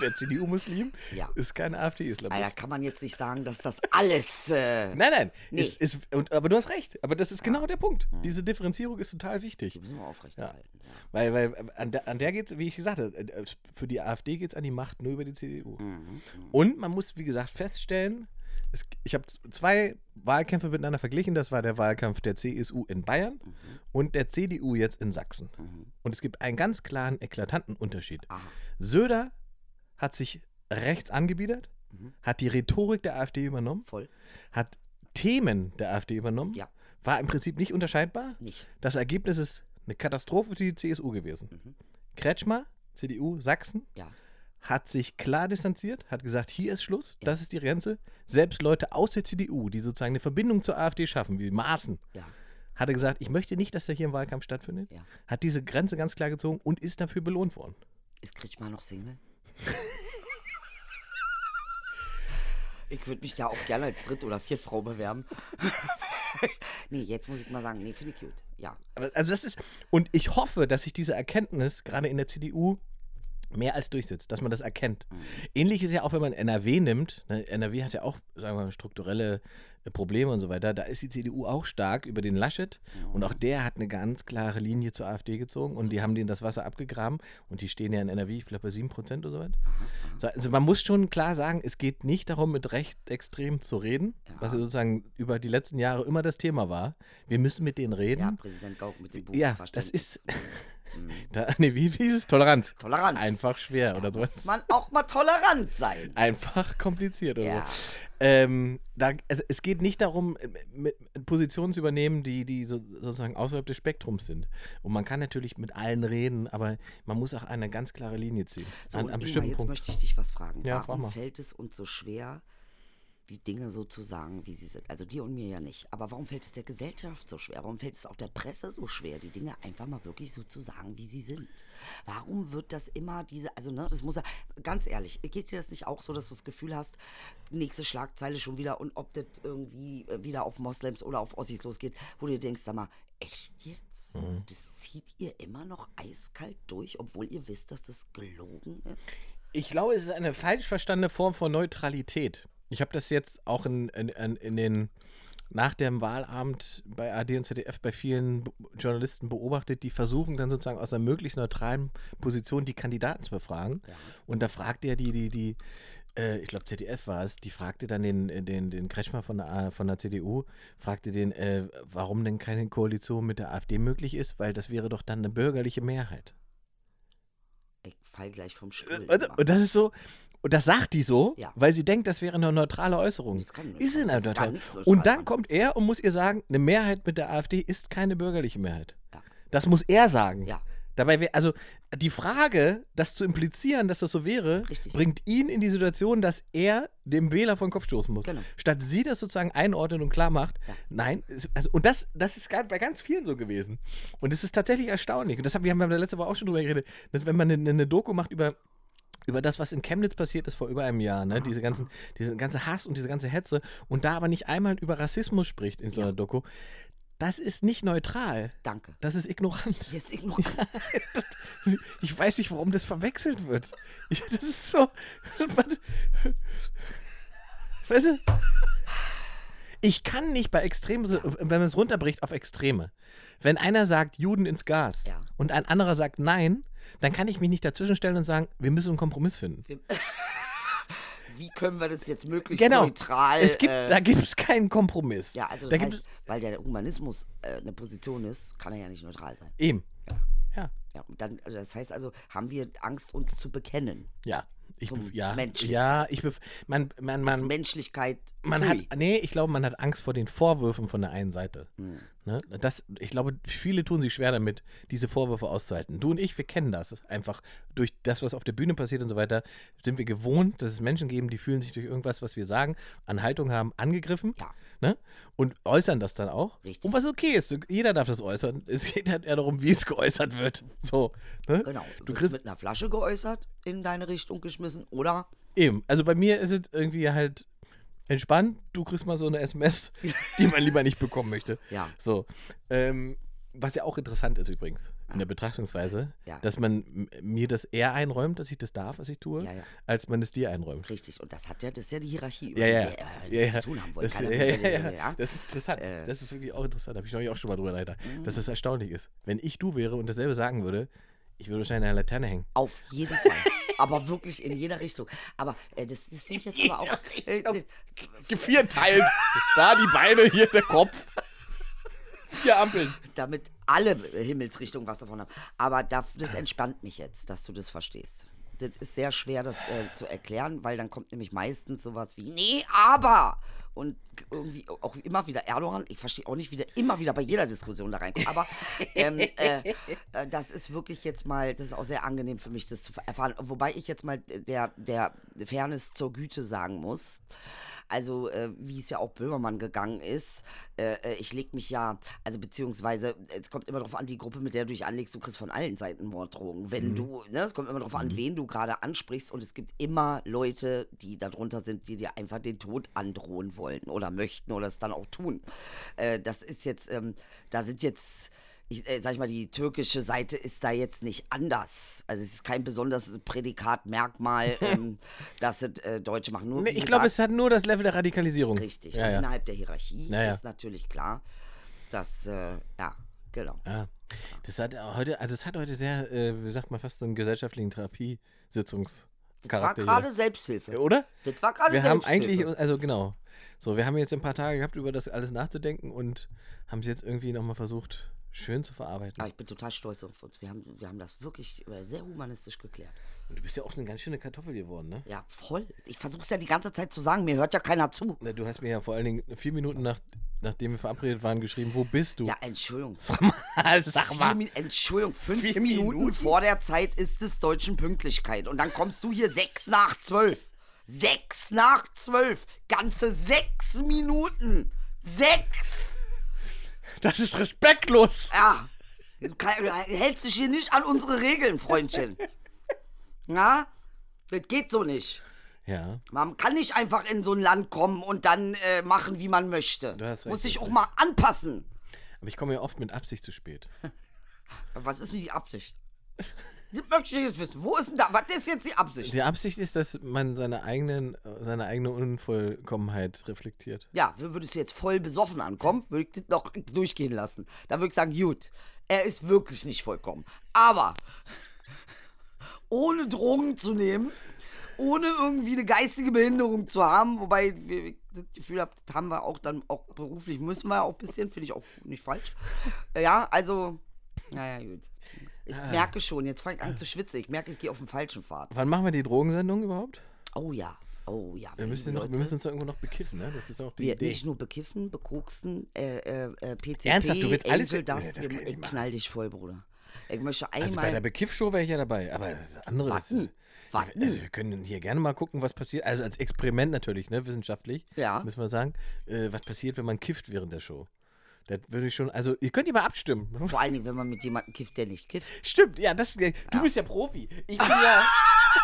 der CDU-Muslim Ja. ist kein Ah, da AfD-Islamist. kann man jetzt nicht sagen, dass das alles. Äh, Nein, nein. Nee. Ist, ist, und, aber du hast recht. Aber das ist genau der Punkt. Diese Differenzierung ist total wichtig. die müssen wir aufrechterhalten. Ja. Weil, weil an der, an der geht es, wie ich gesagt habe, äh, für die AfD geht es an die Macht nur über die CDU. Mhm. mhm. Und man muss, wie gesagt, feststellen, es, ich habe zwei Wahlkämpfe miteinander verglichen. Das war der Wahlkampf der CSU in Bayern Mhm. und der CDU jetzt in Sachsen. Mhm. Und es gibt einen ganz klaren, eklatanten Unterschied. Aha. Söder hat sich rechts angebiedert, Mhm. hat die Rhetorik der AfD übernommen, Voll. hat Themen der AfD übernommen, Ja. war im Prinzip nicht unterscheidbar. Nicht. Das Ergebnis ist eine Katastrophe für die CSU gewesen. Mhm. Kretschmer, CDU, Sachsen, Ja. hat sich klar distanziert, hat gesagt, hier ist Schluss, das ist die Grenze. Selbst Leute aus der CDU, die sozusagen eine Verbindung zur AfD schaffen, wie Maaßen, Ja. hat er gesagt, ich möchte nicht, dass da hier ein Wahlkampf stattfindet. Ja. Hat diese Grenze ganz klar gezogen und ist dafür belohnt worden. Ist Kretschmer noch Single? Ich würde mich da auch gerne als Dritt- oder Viertfrau bewerben. [laughs] nee, jetzt muss ich mal sagen, nee, finde ich gut. Ja. Also das ist, und ich hoffe, dass sich diese Erkenntnis gerade in der CDU mehr als durchsetzt, dass man das erkennt. Mhm. Ähnlich ist ja auch, wenn man NRW nimmt. Ne? NRW hat ja auch, sagen wir mal, strukturelle äh, Probleme und so weiter. Da ist die CDU auch stark über den Laschet. Und auch der hat eine ganz klare Linie zur AfD gezogen. Und die haben denen das Wasser abgegraben. Und die stehen ja in NRW, ich glaube, bei 7% oder so weit. So, also man muss schon klar sagen, es geht nicht darum, mit rechtsextrem zu reden, was ja sozusagen über die letzten Jahre immer das Thema war. Wir müssen mit denen reden. Ja, Präsident Gauck mit dem Buch. Ja, das ist. Da, nee, wie, wie hieß es? Toleranz. Toleranz. Einfach schwer oder Muss sowas. man auch mal tolerant sein. Einfach kompliziert oder Ja. so. Ähm, da, also es geht nicht darum, Positionen zu übernehmen, die, die so, sozusagen außerhalb des Spektrums sind. Und man kann natürlich mit allen reden, aber man muss auch eine ganz klare Linie ziehen. So, an, an Dima, bestimmten jetzt Punkten. möchte ich dich was fragen. Ja, frag Warum mal. fällt es uns so schwer, die Dinge so zu sagen, wie sie sind? Also dir und mir ja nicht. Aber warum fällt es der Gesellschaft so schwer? Warum fällt es auch der Presse so schwer, die Dinge einfach mal wirklich so zu sagen, wie sie sind? Warum wird das immer diese, also ne, das muss ja, ganz ehrlich, geht dir das nicht auch so, dass du das Gefühl hast, nächste Schlagzeile schon wieder und ob das irgendwie äh, wieder auf Moslems oder auf Ossis losgeht, wo du dir denkst, sag mal, echt jetzt? Mhm. Das zieht ihr immer noch eiskalt durch, obwohl ihr wisst, dass das gelogen ist? Ich glaube, es ist eine falsch verstandene Form von Neutralität. Ich habe das jetzt auch in, in, in, den nach dem Wahlabend bei AD und ZDF bei vielen Journalisten beobachtet, die versuchen dann sozusagen aus einer möglichst neutralen Position die Kandidaten zu befragen. Ja. Und da fragt er die, die, die, äh, ich glaube ZDF war es, die fragte dann den, äh, den, den Kretschmer von der, von der CDU, fragte den, äh, warum denn keine Koalition mit der AfD möglich ist, weil das wäre doch dann eine bürgerliche Mehrheit. Ich fall gleich vom Stuhl. Und, und das ist so, und das sagt die so, Ja. weil sie denkt, das wäre eine neutrale Äußerung. Das kann Ist eine neutrale. neutral Und dann kommt er und muss ihr sagen, eine Mehrheit mit der AfD ist keine bürgerliche Mehrheit. Ja. Das muss er sagen. Ja. Dabei wäre, also die Frage, das zu implizieren, dass das so wäre, Richtig. bringt ihn in die Situation, dass er dem Wähler vor den Kopf stoßen muss. Genau. Statt sie das sozusagen einordnet und klar macht, Ja. nein, also, und das, das ist bei ganz vielen so gewesen. Und es ist tatsächlich erstaunlich. Und das haben wir haben wir letzte Woche auch schon drüber geredet, dass wenn man eine, eine Doku macht über über das, was in Chemnitz passiert ist vor über einem Jahr, ne? diese ganzen, diese ganze Hass und diese ganze Hetze und da aber nicht einmal über Rassismus spricht in so einer Ja. Doku, das ist nicht neutral. Danke. Das ist ignorant. Hier ist ignorant. [laughs] Ich weiß nicht, warum das verwechselt wird. Ich, das ist so. Weißt du? Ich kann nicht bei Extremen, wenn man es runterbricht auf Extreme. Wenn einer sagt Juden ins Gas Ja. und ein anderer sagt Nein, dann kann ich mich nicht dazwischenstellen und sagen, wir müssen einen Kompromiss finden. [laughs] Wie können wir das jetzt möglichst Genau. neutral... es gibt, äh, da gibt es keinen Kompromiss. ja, also da das gibt heißt, weil der Humanismus äh, eine Position ist, kann er ja nicht neutral sein. eben. Ja, Ja, dann, also das heißt also, haben wir Angst, uns zu bekennen. ja. Ich, ja, ja, ich man, man, Ist man, Menschlichkeit man hat, nee, ich glaube, man hat Angst vor den Vorwürfen von der einen Seite. Hm. Ne? Das, ich glaube, viele tun sich schwer damit, diese Vorwürfe auszuhalten. Du und ich, wir kennen das. Einfach durch das, was auf der Bühne passiert und so weiter, sind wir gewohnt, dass es Menschen geben, die fühlen sich durch irgendwas, was wir sagen, an Haltung haben, angegriffen. Ja. Ne? Und äußern das dann auch. Richtig. Und was okay ist, jeder darf das äußern. Es geht halt eher darum, wie es geäußert wird. So. Ne? Genau. Du kriegst mit einer Flasche geäußert, in deine Richtung geschmissen, oder? Eben. Also bei mir ist es irgendwie halt entspannt. Du kriegst mal so eine SMS, die man lieber nicht bekommen möchte. [laughs] Ja. So. Ähm, was ja auch interessant ist übrigens in der Betrachtungsweise, Ja. dass man mir das eher einräumt, dass ich das darf, was ich tue, Ja, ja. als man es dir einräumt. Richtig. Und das hat ja, das ist ja die Hierarchie, Ja, ja. die wir äh, zu tun haben wollen. Das, ja, das ist interessant. Äh. das ist wirklich auch interessant. Da habe ich neulich auch schon mal drüber dass Mhm. das erstaunlich ist. Wenn ich du wäre und dasselbe sagen würde, ich würde wahrscheinlich der Laterne hängen. Auf jeden Fall. aber wirklich in jeder Richtung. Aber äh, das, das finde ich jetzt aber auch. Äh, äh, Gevierteilt. da die Beine, hier der Kopf. Vier Ampeln. damit alle Himmelsrichtungen was davon haben. Aber da, das entspannt mich jetzt, dass du das verstehst. Das ist sehr schwer, das äh, zu erklären, weil dann kommt nämlich meistens sowas wie, nee, aber. Und irgendwie auch immer wieder Erdogan. Ich verstehe auch nicht, wie der immer wieder bei jeder Diskussion da reinkommt. Aber ähm, [laughs] äh, äh, das ist wirklich jetzt mal, das ist auch sehr angenehm für mich, das zu erfahren. Wobei ich jetzt mal der, der Fairness zur Güte sagen muss. Also, äh, wie es ja auch Böhmermann gegangen ist, äh, äh ich leg mich ja, also beziehungsweise, es kommt immer darauf an, die Gruppe, mit der du dich anlegst, du kriegst von allen Seiten Morddrohungen. Wenn Mhm. du, ne, es kommt immer darauf an, Mhm. wen du gerade ansprichst und es gibt immer Leute, die darunter sind, die dir einfach den Tod androhen wollen oder möchten oder es dann auch tun. Äh, das ist jetzt, ähm, da sind jetzt ich, äh, sag ich mal, die türkische Seite ist da jetzt nicht anders. Also es ist kein besonderes Prädikat, Merkmal, [laughs] ähm, dass es äh, Deutsche machen. Nur, ich glaube, es hat nur das Level der Radikalisierung. Richtig. Ja, ja. innerhalb der Hierarchie Ja, ist natürlich klar, dass, äh, ja, genau. Das hat heute, also es hat heute sehr, äh, wie sagt man, fast so einen gesellschaftlichen Therapiesitzungscharakter. Das war gerade Selbsthilfe. Oder? Das war gerade Wir haben Selbsthilfe. eigentlich, also genau. So, wir haben jetzt ein paar Tage gehabt, über das alles nachzudenken und haben es jetzt irgendwie nochmal versucht, schön zu verarbeiten. Aber Ah, ich bin total stolz auf uns. Wir haben, wir haben das wirklich äh, sehr humanistisch geklärt. Und du bist ja auch eine ganz schöne Kartoffel geworden, ne? Ja, voll. Ich versuche es ja die ganze Zeit zu sagen. Mir hört ja keiner zu. Na, Du hast mir ja vor allen Dingen vier Minuten nach, nachdem wir verabredet waren geschrieben, wo bist du? Ja, Entschuldigung. [laughs] Sag mal, sag Vier mal. Min Entschuldigung, fünf Vier Minuten, Minuten? vor der Zeit ist es deutschen Pünktlichkeit. Und dann kommst du hier sechs nach zwölf. Sechs nach zwölf. Ganze sechs Minuten. Sechs. Das ist respektlos. Ja. Du, kann, du hältst dich hier nicht an unsere Regeln, Freundchen. [laughs] Na? Das geht so nicht. Ja, Man kann nicht einfach in so ein Land kommen und dann äh, machen, wie man möchte. Du hast recht, Muss sich auch mal anpassen. aber ich komme ja oft mit Absicht zu spät. [laughs] Was ist denn die Absicht? [laughs] Das möchte ich jetzt wissen. Wo ist denn da? Was ist jetzt die Absicht? Die Absicht ist, dass man seine, eigenen, seine eigene Unvollkommenheit reflektiert. Ja, würdest du jetzt voll besoffen ankommen, würde ich das noch durchgehen lassen. Dann würde ich sagen, gut, er ist wirklich nicht vollkommen. Aber [laughs] ohne Drogen zu nehmen, ohne irgendwie eine geistige Behinderung zu haben, wobei wir, ich das Gefühl habe, das haben wir auch dann auch beruflich, müssen wir auch ein bisschen, finde ich auch nicht falsch. Ja, also, naja, gut. Ich merke schon, jetzt fange ich an zu schwitzen. Ich merke, ich gehe auf den falschen Pfad. Wann machen wir die Drogensendung überhaupt? Oh ja, oh ja. Wir müssen, noch, wir müssen uns doch irgendwo noch bekiffen, ne? Das ist auch die Wir Idee. nicht nur bekiffen, bekoksen, äh, äh, äh, PCP, Ernsthaft, du willst alles- Angel Nee, das ich ich, knall dich voll, Bruder. Ich möchte Also bei einmal... der Bekiff-Show wäre ich ja dabei, aber das andere... Warten, Das, warten. Also wir können hier gerne mal gucken, was passiert. Also als Experiment natürlich, ne? Wissenschaftlich. Ja. Müssen wir sagen. Äh, was passiert, wenn man kifft während der Show. Das würde ich schon... Also ihr könnt ja mal abstimmen. Vor allen Dingen, wenn man mit jemandem kifft, der nicht kifft. Stimmt, ja, das... Du bist ja Profi. Ich bin ja...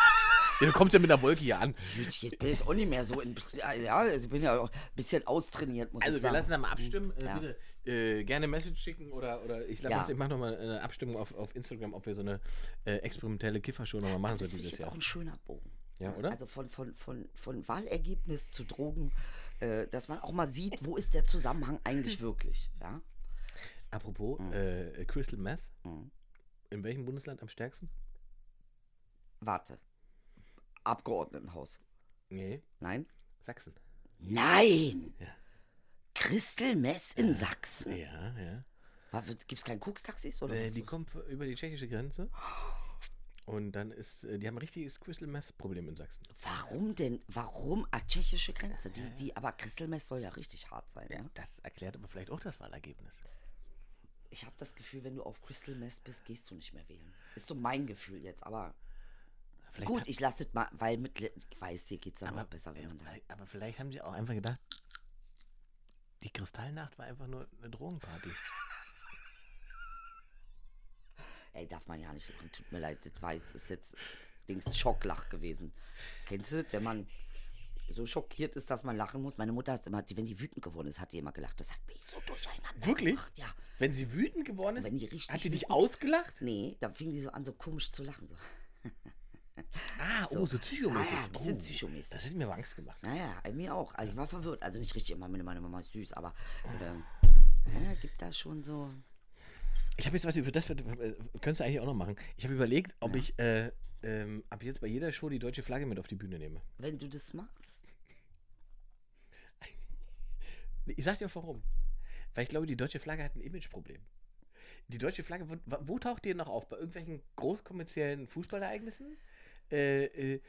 [laughs] ja, du kommst ja mit einer Wolke hier an. Ich bin jetzt auch nicht mehr so in... Ja, also ich bin ja auch ein bisschen austrainiert, muss Also ich wir sagen. lassen da mal abstimmen. Äh, Ja. Bitte äh, gerne Message schicken oder, oder ich, Ja. ich mache nochmal eine Abstimmung auf, auf Instagram, ob wir so eine äh, experimentelle Kiffershow nochmal machen Das dieses jetzt Jahr. auch ein schöner Bogen. Ja, oder? Also von, von, von, von Wahlergebnis zu Drogen, äh, dass man auch mal sieht, wo ist der Zusammenhang eigentlich wirklich. Ja? Apropos äh, Crystal Meth. Mhm. In welchem Bundesland am stärksten? Warte. Abgeordnetenhaus. Nee, Nein? Sachsen. Nein! Ja. Crystal Mess in Sachsen? Ja, ja. Gibt es keine Koks-Taxis? Oder Äh, die kommen über die tschechische Grenze. [gasps] Und dann ist, äh, die haben ein richtiges Crystal Meth Problem in Sachsen. Warum denn? Warum a tschechische Grenze? Die, die, aber Crystal Mess soll ja richtig hart sein. Ja? Das erklärt aber vielleicht auch das Wahlergebnis. Ich habe das Gefühl, wenn du auf Crystal Mess bist, gehst du nicht mehr wählen. Ist so mein Gefühl jetzt. Aber Vielleicht gut, ich lasse es mal, weil mit, weiß, dir geht es dann aber, besser, wenn ja, man da. aber vielleicht haben sie auch einfach gedacht, die Kristallnacht war einfach nur eine Drogenparty. [laughs] Ey, darf man ja nicht lachen. Tut mir leid, das war jetzt, ist jetzt Dings Schocklach gewesen. Kennst du das, wenn man so schockiert ist, dass man lachen muss? Meine Mutter hat immer, wenn die wütend geworden ist, hat die immer gelacht. Das hat mich so durcheinander Wirklich? gemacht. Ja. Wenn sie wütend geworden ist, hat sie dich ausgelacht? Nee, dann fing die so an, so komisch zu lachen. So. Ah, [laughs] oh, so psychomäßig. Ah, ja, ein bisschen oh, psychomäßig. Das hätte mir aber Angst gemacht. Naja, mir auch. Also ich war verwirrt. Also nicht richtig immer, meine Mama ist süß, aber ähm, ja, gibt da schon so. Ich habe jetzt was über das, äh, könntest du eigentlich auch noch machen. Ich habe überlegt, ob ich äh, ähm, ab jetzt bei jeder Show die deutsche Flagge mit auf die Bühne nehme. Wenn du das machst. [laughs] Ich sag dir auch warum. Weil ich glaube, die deutsche Flagge hat ein Imageproblem. Die deutsche Flagge, wo, wo taucht die noch auf? Bei irgendwelchen großkommerziellen Fußballereignissen? Äh, äh,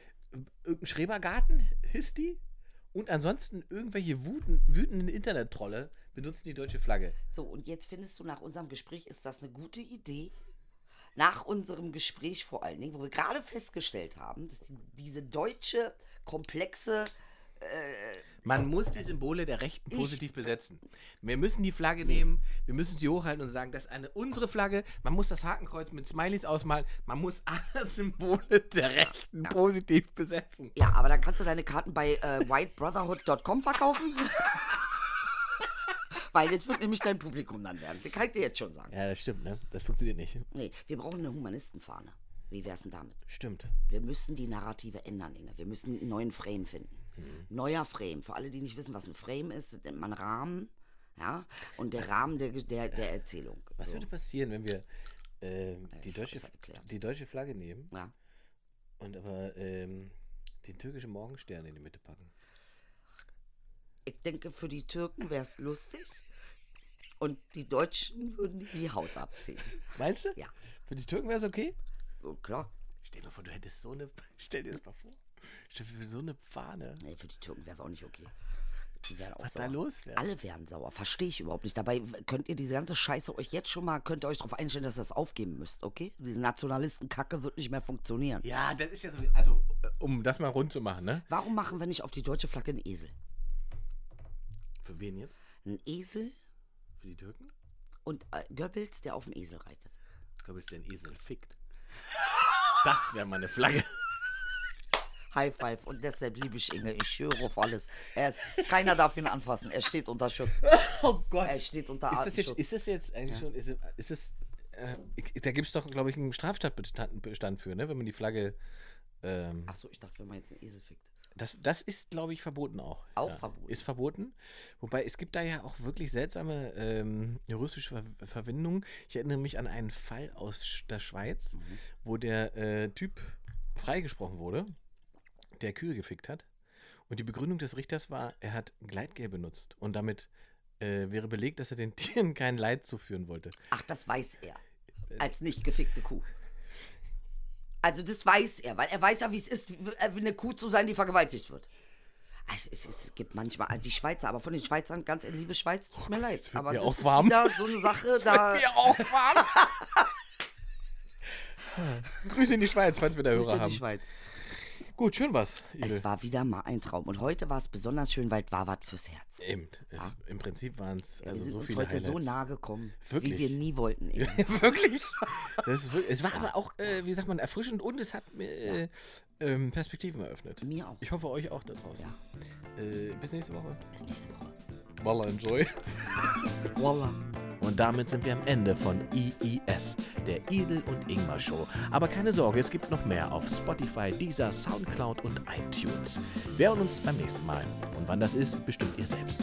irgendein Schrebergarten hisst die? Und ansonsten irgendwelche wuten, wütenden Internet-Trolle benutzen die deutsche Flagge. So, und jetzt findest du nach unserem Gespräch, ist das eine gute Idee? Nach unserem Gespräch vor allen Dingen, wo wir gerade festgestellt haben, dass die, diese deutsche, komplexe, Man muss die Symbole der Rechten positiv besetzen. Wir müssen die Flagge nehmen, wir müssen sie hochhalten und sagen, das ist eine unsere Flagge. Man muss das Hakenkreuz mit Smileys ausmalen. Man muss alle [laughs] Symbole der Rechten Ja. positiv besetzen. ja, aber dann kannst du deine Karten bei äh, whitebrotherhood.com verkaufen. [laughs] Weil das wird nämlich dein Publikum dann werden. Das kann ich dir jetzt schon sagen. Ja, das stimmt, ne? Das funktioniert nicht. Nee, wir brauchen eine Humanistenfahne. Wie wär's denn damit? Stimmt. Wir müssen die Narrative ändern, Inge. Wir müssen einen neuen Frame finden. Neuer Frame. Für alle, die nicht wissen, was ein Frame ist, nennt man Rahmen. Ja, und der Rahmen der, der, der Erzählung. Was So. würde passieren, wenn wir ähm, die, ich deutsche, die deutsche Flagge nehmen Ja. und aber ähm, den türkischen Morgenstern in die Mitte packen? Ich denke, für die Türken wäre es lustig. Und die Deutschen würden die, Haut abziehen. Meinst du? Ja. Für die Türken wäre es okay? So, klar. Stell dir mal vor, du hättest so eine. [laughs] Stell dir das mal vor. Stell dir so eine Fahne. Nee, für die Türken wäre es auch nicht okay. Die wären auch Was sauer. da los wäre. Alle wären sauer. Verstehe ich überhaupt nicht. Dabei könnt ihr diese ganze Scheiße euch jetzt schon mal, könnt ihr euch darauf einstellen, dass ihr das aufgeben müsst, okay? Die Nationalistenkacke wird nicht mehr funktionieren. Ja, das ist ja so. Also, äh, um das mal rund zu machen, ne? Warum machen wir nicht auf die deutsche Flagge einen Esel? Für wen jetzt? Ein Esel Für die Türken? und äh, Goebbels, der auf dem Esel reitet. Ich glaube, es ist der ein Esel fickt. Das wäre meine Flagge. High five und deshalb liebe ich Inge. Ich schwöre auf alles. Er ist, keiner darf ihn anfassen. Er steht unter Schutz. [laughs] Oh Gott. Er steht unter Ist das jetzt, Artenschutz. ist das jetzt eigentlich schon. Ist, es- ist das. Äh, da gibt es doch, glaube ich, einen Straftatbestand Bestand für, ne? Wenn man die Flagge. Ähm, Achso, ich dachte, wenn man jetzt einen Esel fickt. Das, das ist, glaube ich, verboten auch. Auch verboten. Ist verboten. Wobei es gibt da ja auch wirklich seltsame ähm, juristische Ver Verwendungen. Ich erinnere mich an einen Fall aus der Schweiz, Mhm. wo der äh, Typ freigesprochen wurde, der Kühe gefickt hat. Und die Begründung des Richters war, er hat Gleitgel benutzt. Und damit äh, wäre belegt, dass er den [laughs] Tieren kein Leid zuführen wollte. Ach, das weiß er. Als nicht gefickte Kuh. Also das weiß er, weil er weiß ja, wie es ist, wie wie eine Kuh zu sein, die vergewaltigt wird. Also es, es gibt manchmal, also die Schweizer, aber von den Schweizern, ganz ehrlich, liebe Schweiz, tut mir leid. Oh wird Aber mir das auch ist warm. wieder so eine Sache, da... Mir auch warm. [laughs] Grüße in die Schweiz, falls wir da Grüße Hörer in die haben. Schweiz. Gut, schön was. Es war wieder mal ein Traum. Und heute war es besonders schön, weil es war was fürs Herz. Eben. Es, Im Prinzip waren es Ja, also wir sind so uns viele heute so Highlights. nah gekommen, Wirklich? wie wir nie wollten. [laughs] Inge. wirklich? Wirklich? Es war aber auch, äh, wie sagt man, erfrischend und es hat mir äh, ähm, Perspektiven eröffnet. Mir auch. Ich hoffe euch auch da draußen. Ja. Äh, bis nächste Woche. Bis nächste Woche. Walla, enjoy. [laughs] Voila. Und damit sind wir am Ende von IIS, der Idel und Ingmar Show. Aber keine Sorge, es gibt noch mehr auf Spotify, Deezer, Soundcloud und iTunes. Wir hören uns beim nächsten Mal. Und wann das ist, bestimmt ihr selbst.